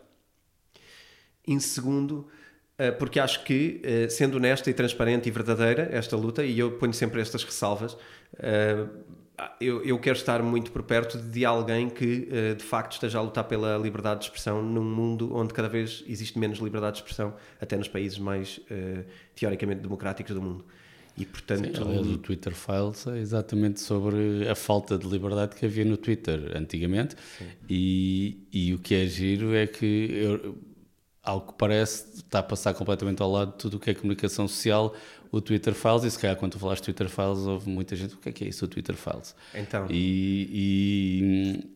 A: Em segundo, porque acho que, eh, sendo honesta e transparente e verdadeira esta luta, e eu ponho sempre estas ressalvas, eh, eu, eu quero estar muito por perto de alguém que de facto esteja a lutar pela liberdade de expressão num mundo onde cada vez existe menos liberdade de expressão, até nos países mais teoricamente democráticos do mundo.
B: E portanto. Sim, aliás, o Twitter Files é exatamente sobre a falta de liberdade que havia no Twitter antigamente. E, e o que é giro é que eu, ao que parece, está a passar completamente ao lado de tudo o que é comunicação social, o Twitter Files, e se calhar quando tu falaste Twitter Files, houve muita gente, o que é que é isso, o Twitter Files?
A: Então.
B: E,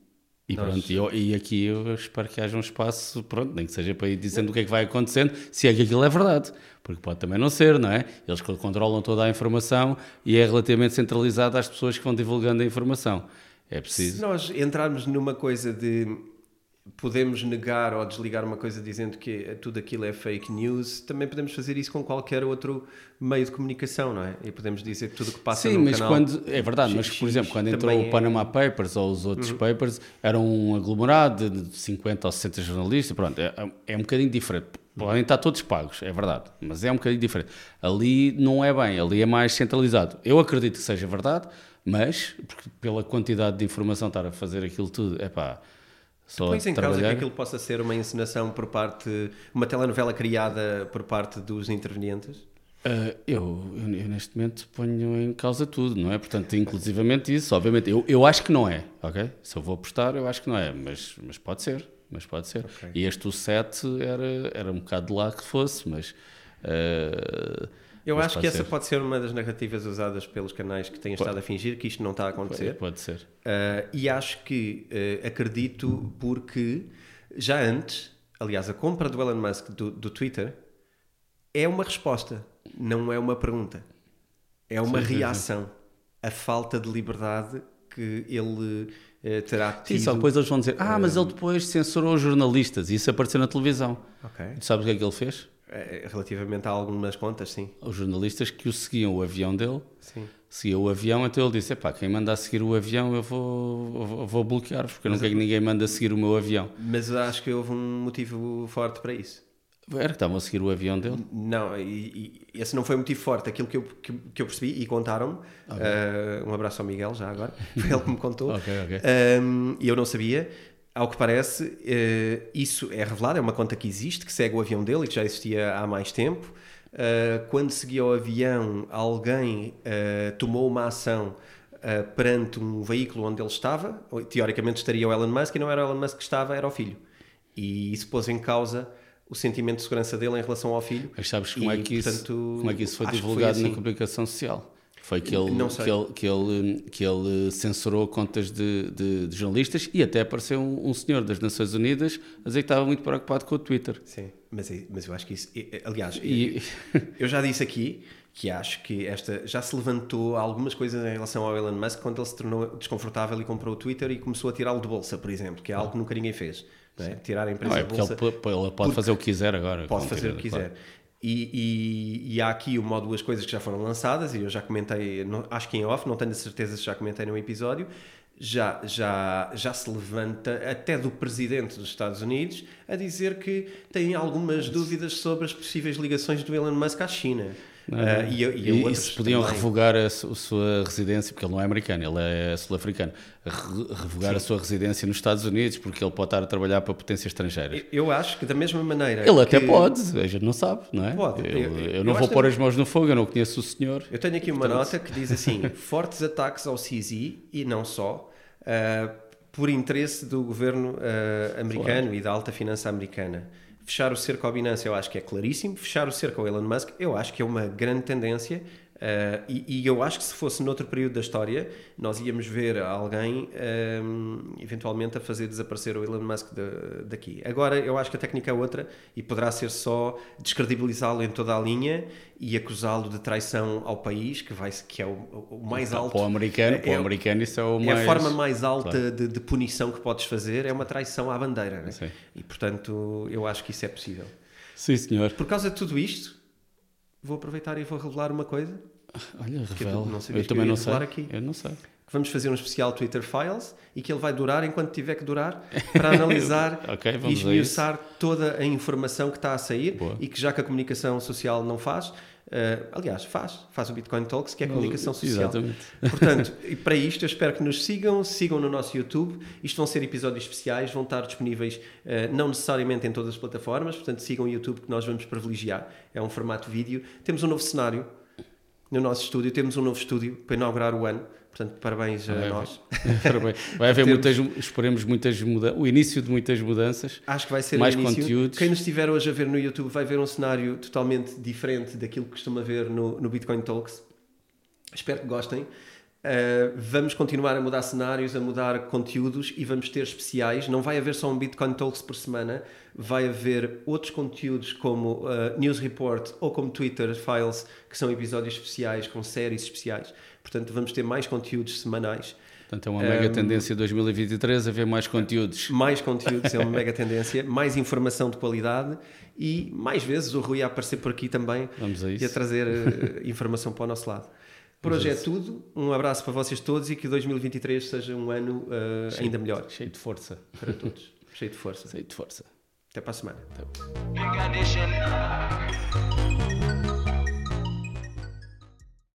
B: e, e Nós... pronto, eu, e aqui eu espero que haja um espaço, pronto, nem que seja para ir dizendo o que é que vai acontecendo, se é que aquilo é verdade, porque pode também não ser, não é? Eles controlam toda a informação e é relativamente centralizado às pessoas que vão divulgando a informação. É preciso.
A: Se nós entrarmos numa coisa de podemos negar ou desligar uma coisa dizendo que tudo aquilo é fake news, também podemos fazer isso com qualquer outro meio de comunicação, não é? E podemos dizer que tudo o que passa
B: Sim,
A: no
B: mas quando é verdade, mas por exemplo, quando entrou o Panama é... Papers ou os outros uhum. papers, era um aglomerado de 50 ou 60 jornalistas, pronto, é, é um bocadinho diferente. Podem estar todos pagos, é verdade, mas é um bocadinho diferente. Ali não é bem, ali é mais centralizado. Eu acredito que seja verdade, mas pela quantidade de informação estar a fazer aquilo tudo, é pá,
A: só Pões em causa que aquilo possa ser uma encenação por parte, uma telenovela criada por parte dos intervenientes?
B: Uh, eu, eu, eu, neste momento ponho em causa tudo, não é? Portanto, inclusivamente isso, obviamente. Eu, eu acho que não é, ok? Se eu vou apostar, eu acho que não é, mas, mas pode ser, mas pode ser. Okay. E este o 7 era, era um bocado de lá que fosse, mas... Uh,
A: eu acho que ser. essa pode ser uma das narrativas usadas pelos canais que têm estado a fingir que isto não está a acontecer.
B: Pode, pode ser.
A: Uh, e acho que uh, acredito porque já antes, aliás, a compra do Elon Musk do, do Twitter é uma resposta, não é uma pergunta. É uma sim, reação à falta de liberdade que ele uh, terá tido.
B: Sim, só depois eles vão dizer: Ah, mas ele depois censurou os jornalistas e isso apareceu na televisão. Ok. Tu sabes o que é que ele fez?
A: É, relativamente a algumas contas, sim.
B: Os jornalistas que o seguiam o avião dele, sim. seguia o avião, então ele disse: pá, quem manda a seguir o avião eu vou, vou bloquear, porque eu não quero que ninguém mande a seguir o meu avião.
A: Mas acho que houve um motivo forte para isso.
B: Era que estavam a seguir o avião dele?
A: Não, e, e esse não foi o motivo forte. Aquilo que eu, que, que eu percebi e contaram-me, okay. uh, um abraço ao Miguel já agora, foi ele que me contou, okay, okay. Um, e eu não sabia ao que parece, uh, isso é revelado, é uma conta que existe, que segue o avião dele e que já existia há mais tempo. Uh, quando seguia o avião, alguém uh, tomou uma ação perante um veículo onde ele estava. Teoricamente estaria o Elon Musk e não era o Elon Musk que estava, era o filho. E isso pôs em causa o sentimento de segurança dele em relação ao filho.
B: Mas sabes como, é e, é, que isso, portanto, como é que isso foi divulgado foi assim. na comunicação social? Foi que ele, que ele, que ele, que ele censurou contas de, de, de jornalistas e até apareceu um, um, senhor das Nações Unidas a dizer que estava muito preocupado com o Twitter.
A: Sim, mas, mas eu acho que isso. Aliás, e... eu já disse aqui que acho que esta já se levantou algumas coisas em relação ao Elon Musk quando ele se tornou desconfortável e comprou o Twitter e começou a tirá-lo de bolsa, por exemplo, que é algo que nunca ninguém fez. É? Tirar a empresa não, é de bolsa.
B: Ele, ele pode fazer o que quiser agora.
A: Pode fazer o que quiser. Claro. E, e, e, há aqui uma ou duas coisas que já foram lançadas, e eu já comentei, não, acho que em off, não tenho a certeza se já comentei no episódio. Já, já, já se levanta, até do presidente dos Estados Unidos, a dizer que tem algumas dúvidas sobre as possíveis ligações do Elon Musk à China.
B: Uh, e, e, e se podiam também. revogar a, a, sua residência, porque ele não é americano, ele é sul-africano, revogar Sim. a sua residência nos Estados Unidos, porque ele pode estar a trabalhar para potências estrangeiras.
A: Eu acho que da mesma maneira.
B: Ele até pode, a gente não sabe, não é? Pode. Eu, eu, eu não vou pôr as mãos no fogo, eu não conheço o senhor.
A: Eu tenho aqui uma Portanto... nota que diz assim: fortes ataques ao CZ e não só. Uh, por interesse do governo uh, americano claro. e da alta finança americana. Fechar o cerco à Binance eu acho que é claríssimo. Fechar o cerco ao Elon Musk eu acho que é uma grande tendência. Uh, e, e, eu acho que se fosse noutro período da história, nós íamos ver alguém um, eventualmente a fazer desaparecer o Elon Musk de, daqui. Agora, eu acho que a técnica é outra e poderá ser só descredibilizá-lo em toda a linha e acusá-lo de traição ao país, que, vai, que é o, o mais então, alto.
B: Para o americano, é, o americano isso é o
A: mais. É a forma mais alta claro. de, de, punição que podes fazer, é uma traição à bandeira. Né? E portanto, eu acho que isso é possível.
B: Sim, senhor.
A: Por causa de tudo isto, vou aproveitar e vou revelar uma coisa
B: Olha, revela.
A: não
B: Eu
A: que eu
B: também
A: ia
B: não sei.
A: aqui.
B: Eu não sei.
A: vamos fazer um especial Twitter Files e que ele vai durar enquanto tiver que durar para analisar
B: Ok,
A: e esmiuçar toda a informação que está a sair
B: Boa.
A: e que já que a comunicação social não faz, eh, aliás, faz, faz o Bitcoin Talks, que é comunicação social.
B: Exatamente.
A: Portanto, e para isto eu espero que nos sigam, sigam no nosso YouTube. Isto vão ser episódios especiais, vão estar disponíveis eh, não necessariamente em todas as plataformas, portanto sigam o YouTube que nós vamos privilegiar. É um formato vídeo. Temos um novo cenário no nosso estúdio, temos um novo estúdio para inaugurar o ano. Portanto, parabéns a
B: Vai
A: nós.
B: Vai haver muitas, esperemos muitas mudanças, o início de muitas mudanças.
A: Acho que vai ser
B: Mais conteúdos.
A: Quem nos estiver hoje a ver no YouTube vai ver um cenário totalmente diferente daquilo que costuma ver no, no Bitcoin Talks. Espero que gostem. Uh, vamos continuar a mudar cenários, a mudar conteúdos e vamos ter especiais. Não vai haver só um Bitcoin Talks por semana, vai haver outros conteúdos como uh, News Report ou como Twitter Files, que são episódios especiais com séries especiais. Portanto, vamos ter mais conteúdos semanais.
B: Portanto, é uma mega
A: Um,
B: tendência 2023 haver mais conteúdos.
A: Mais conteúdos é uma mega tendência, mais informação de qualidade e mais vezes o Rui a aparecer por aqui também
B: Vamos a
A: e a
B: isso.
A: trazer eh, informação para o nosso lado. Por hoje é tudo. Um abraço para vocês todos e que 2023 seja um ano uh, cheio, ainda melhor.
B: Cheio de força.
A: Para todos. cheio de força.
B: Cheio de força.
A: Até para a semana.
C: Até.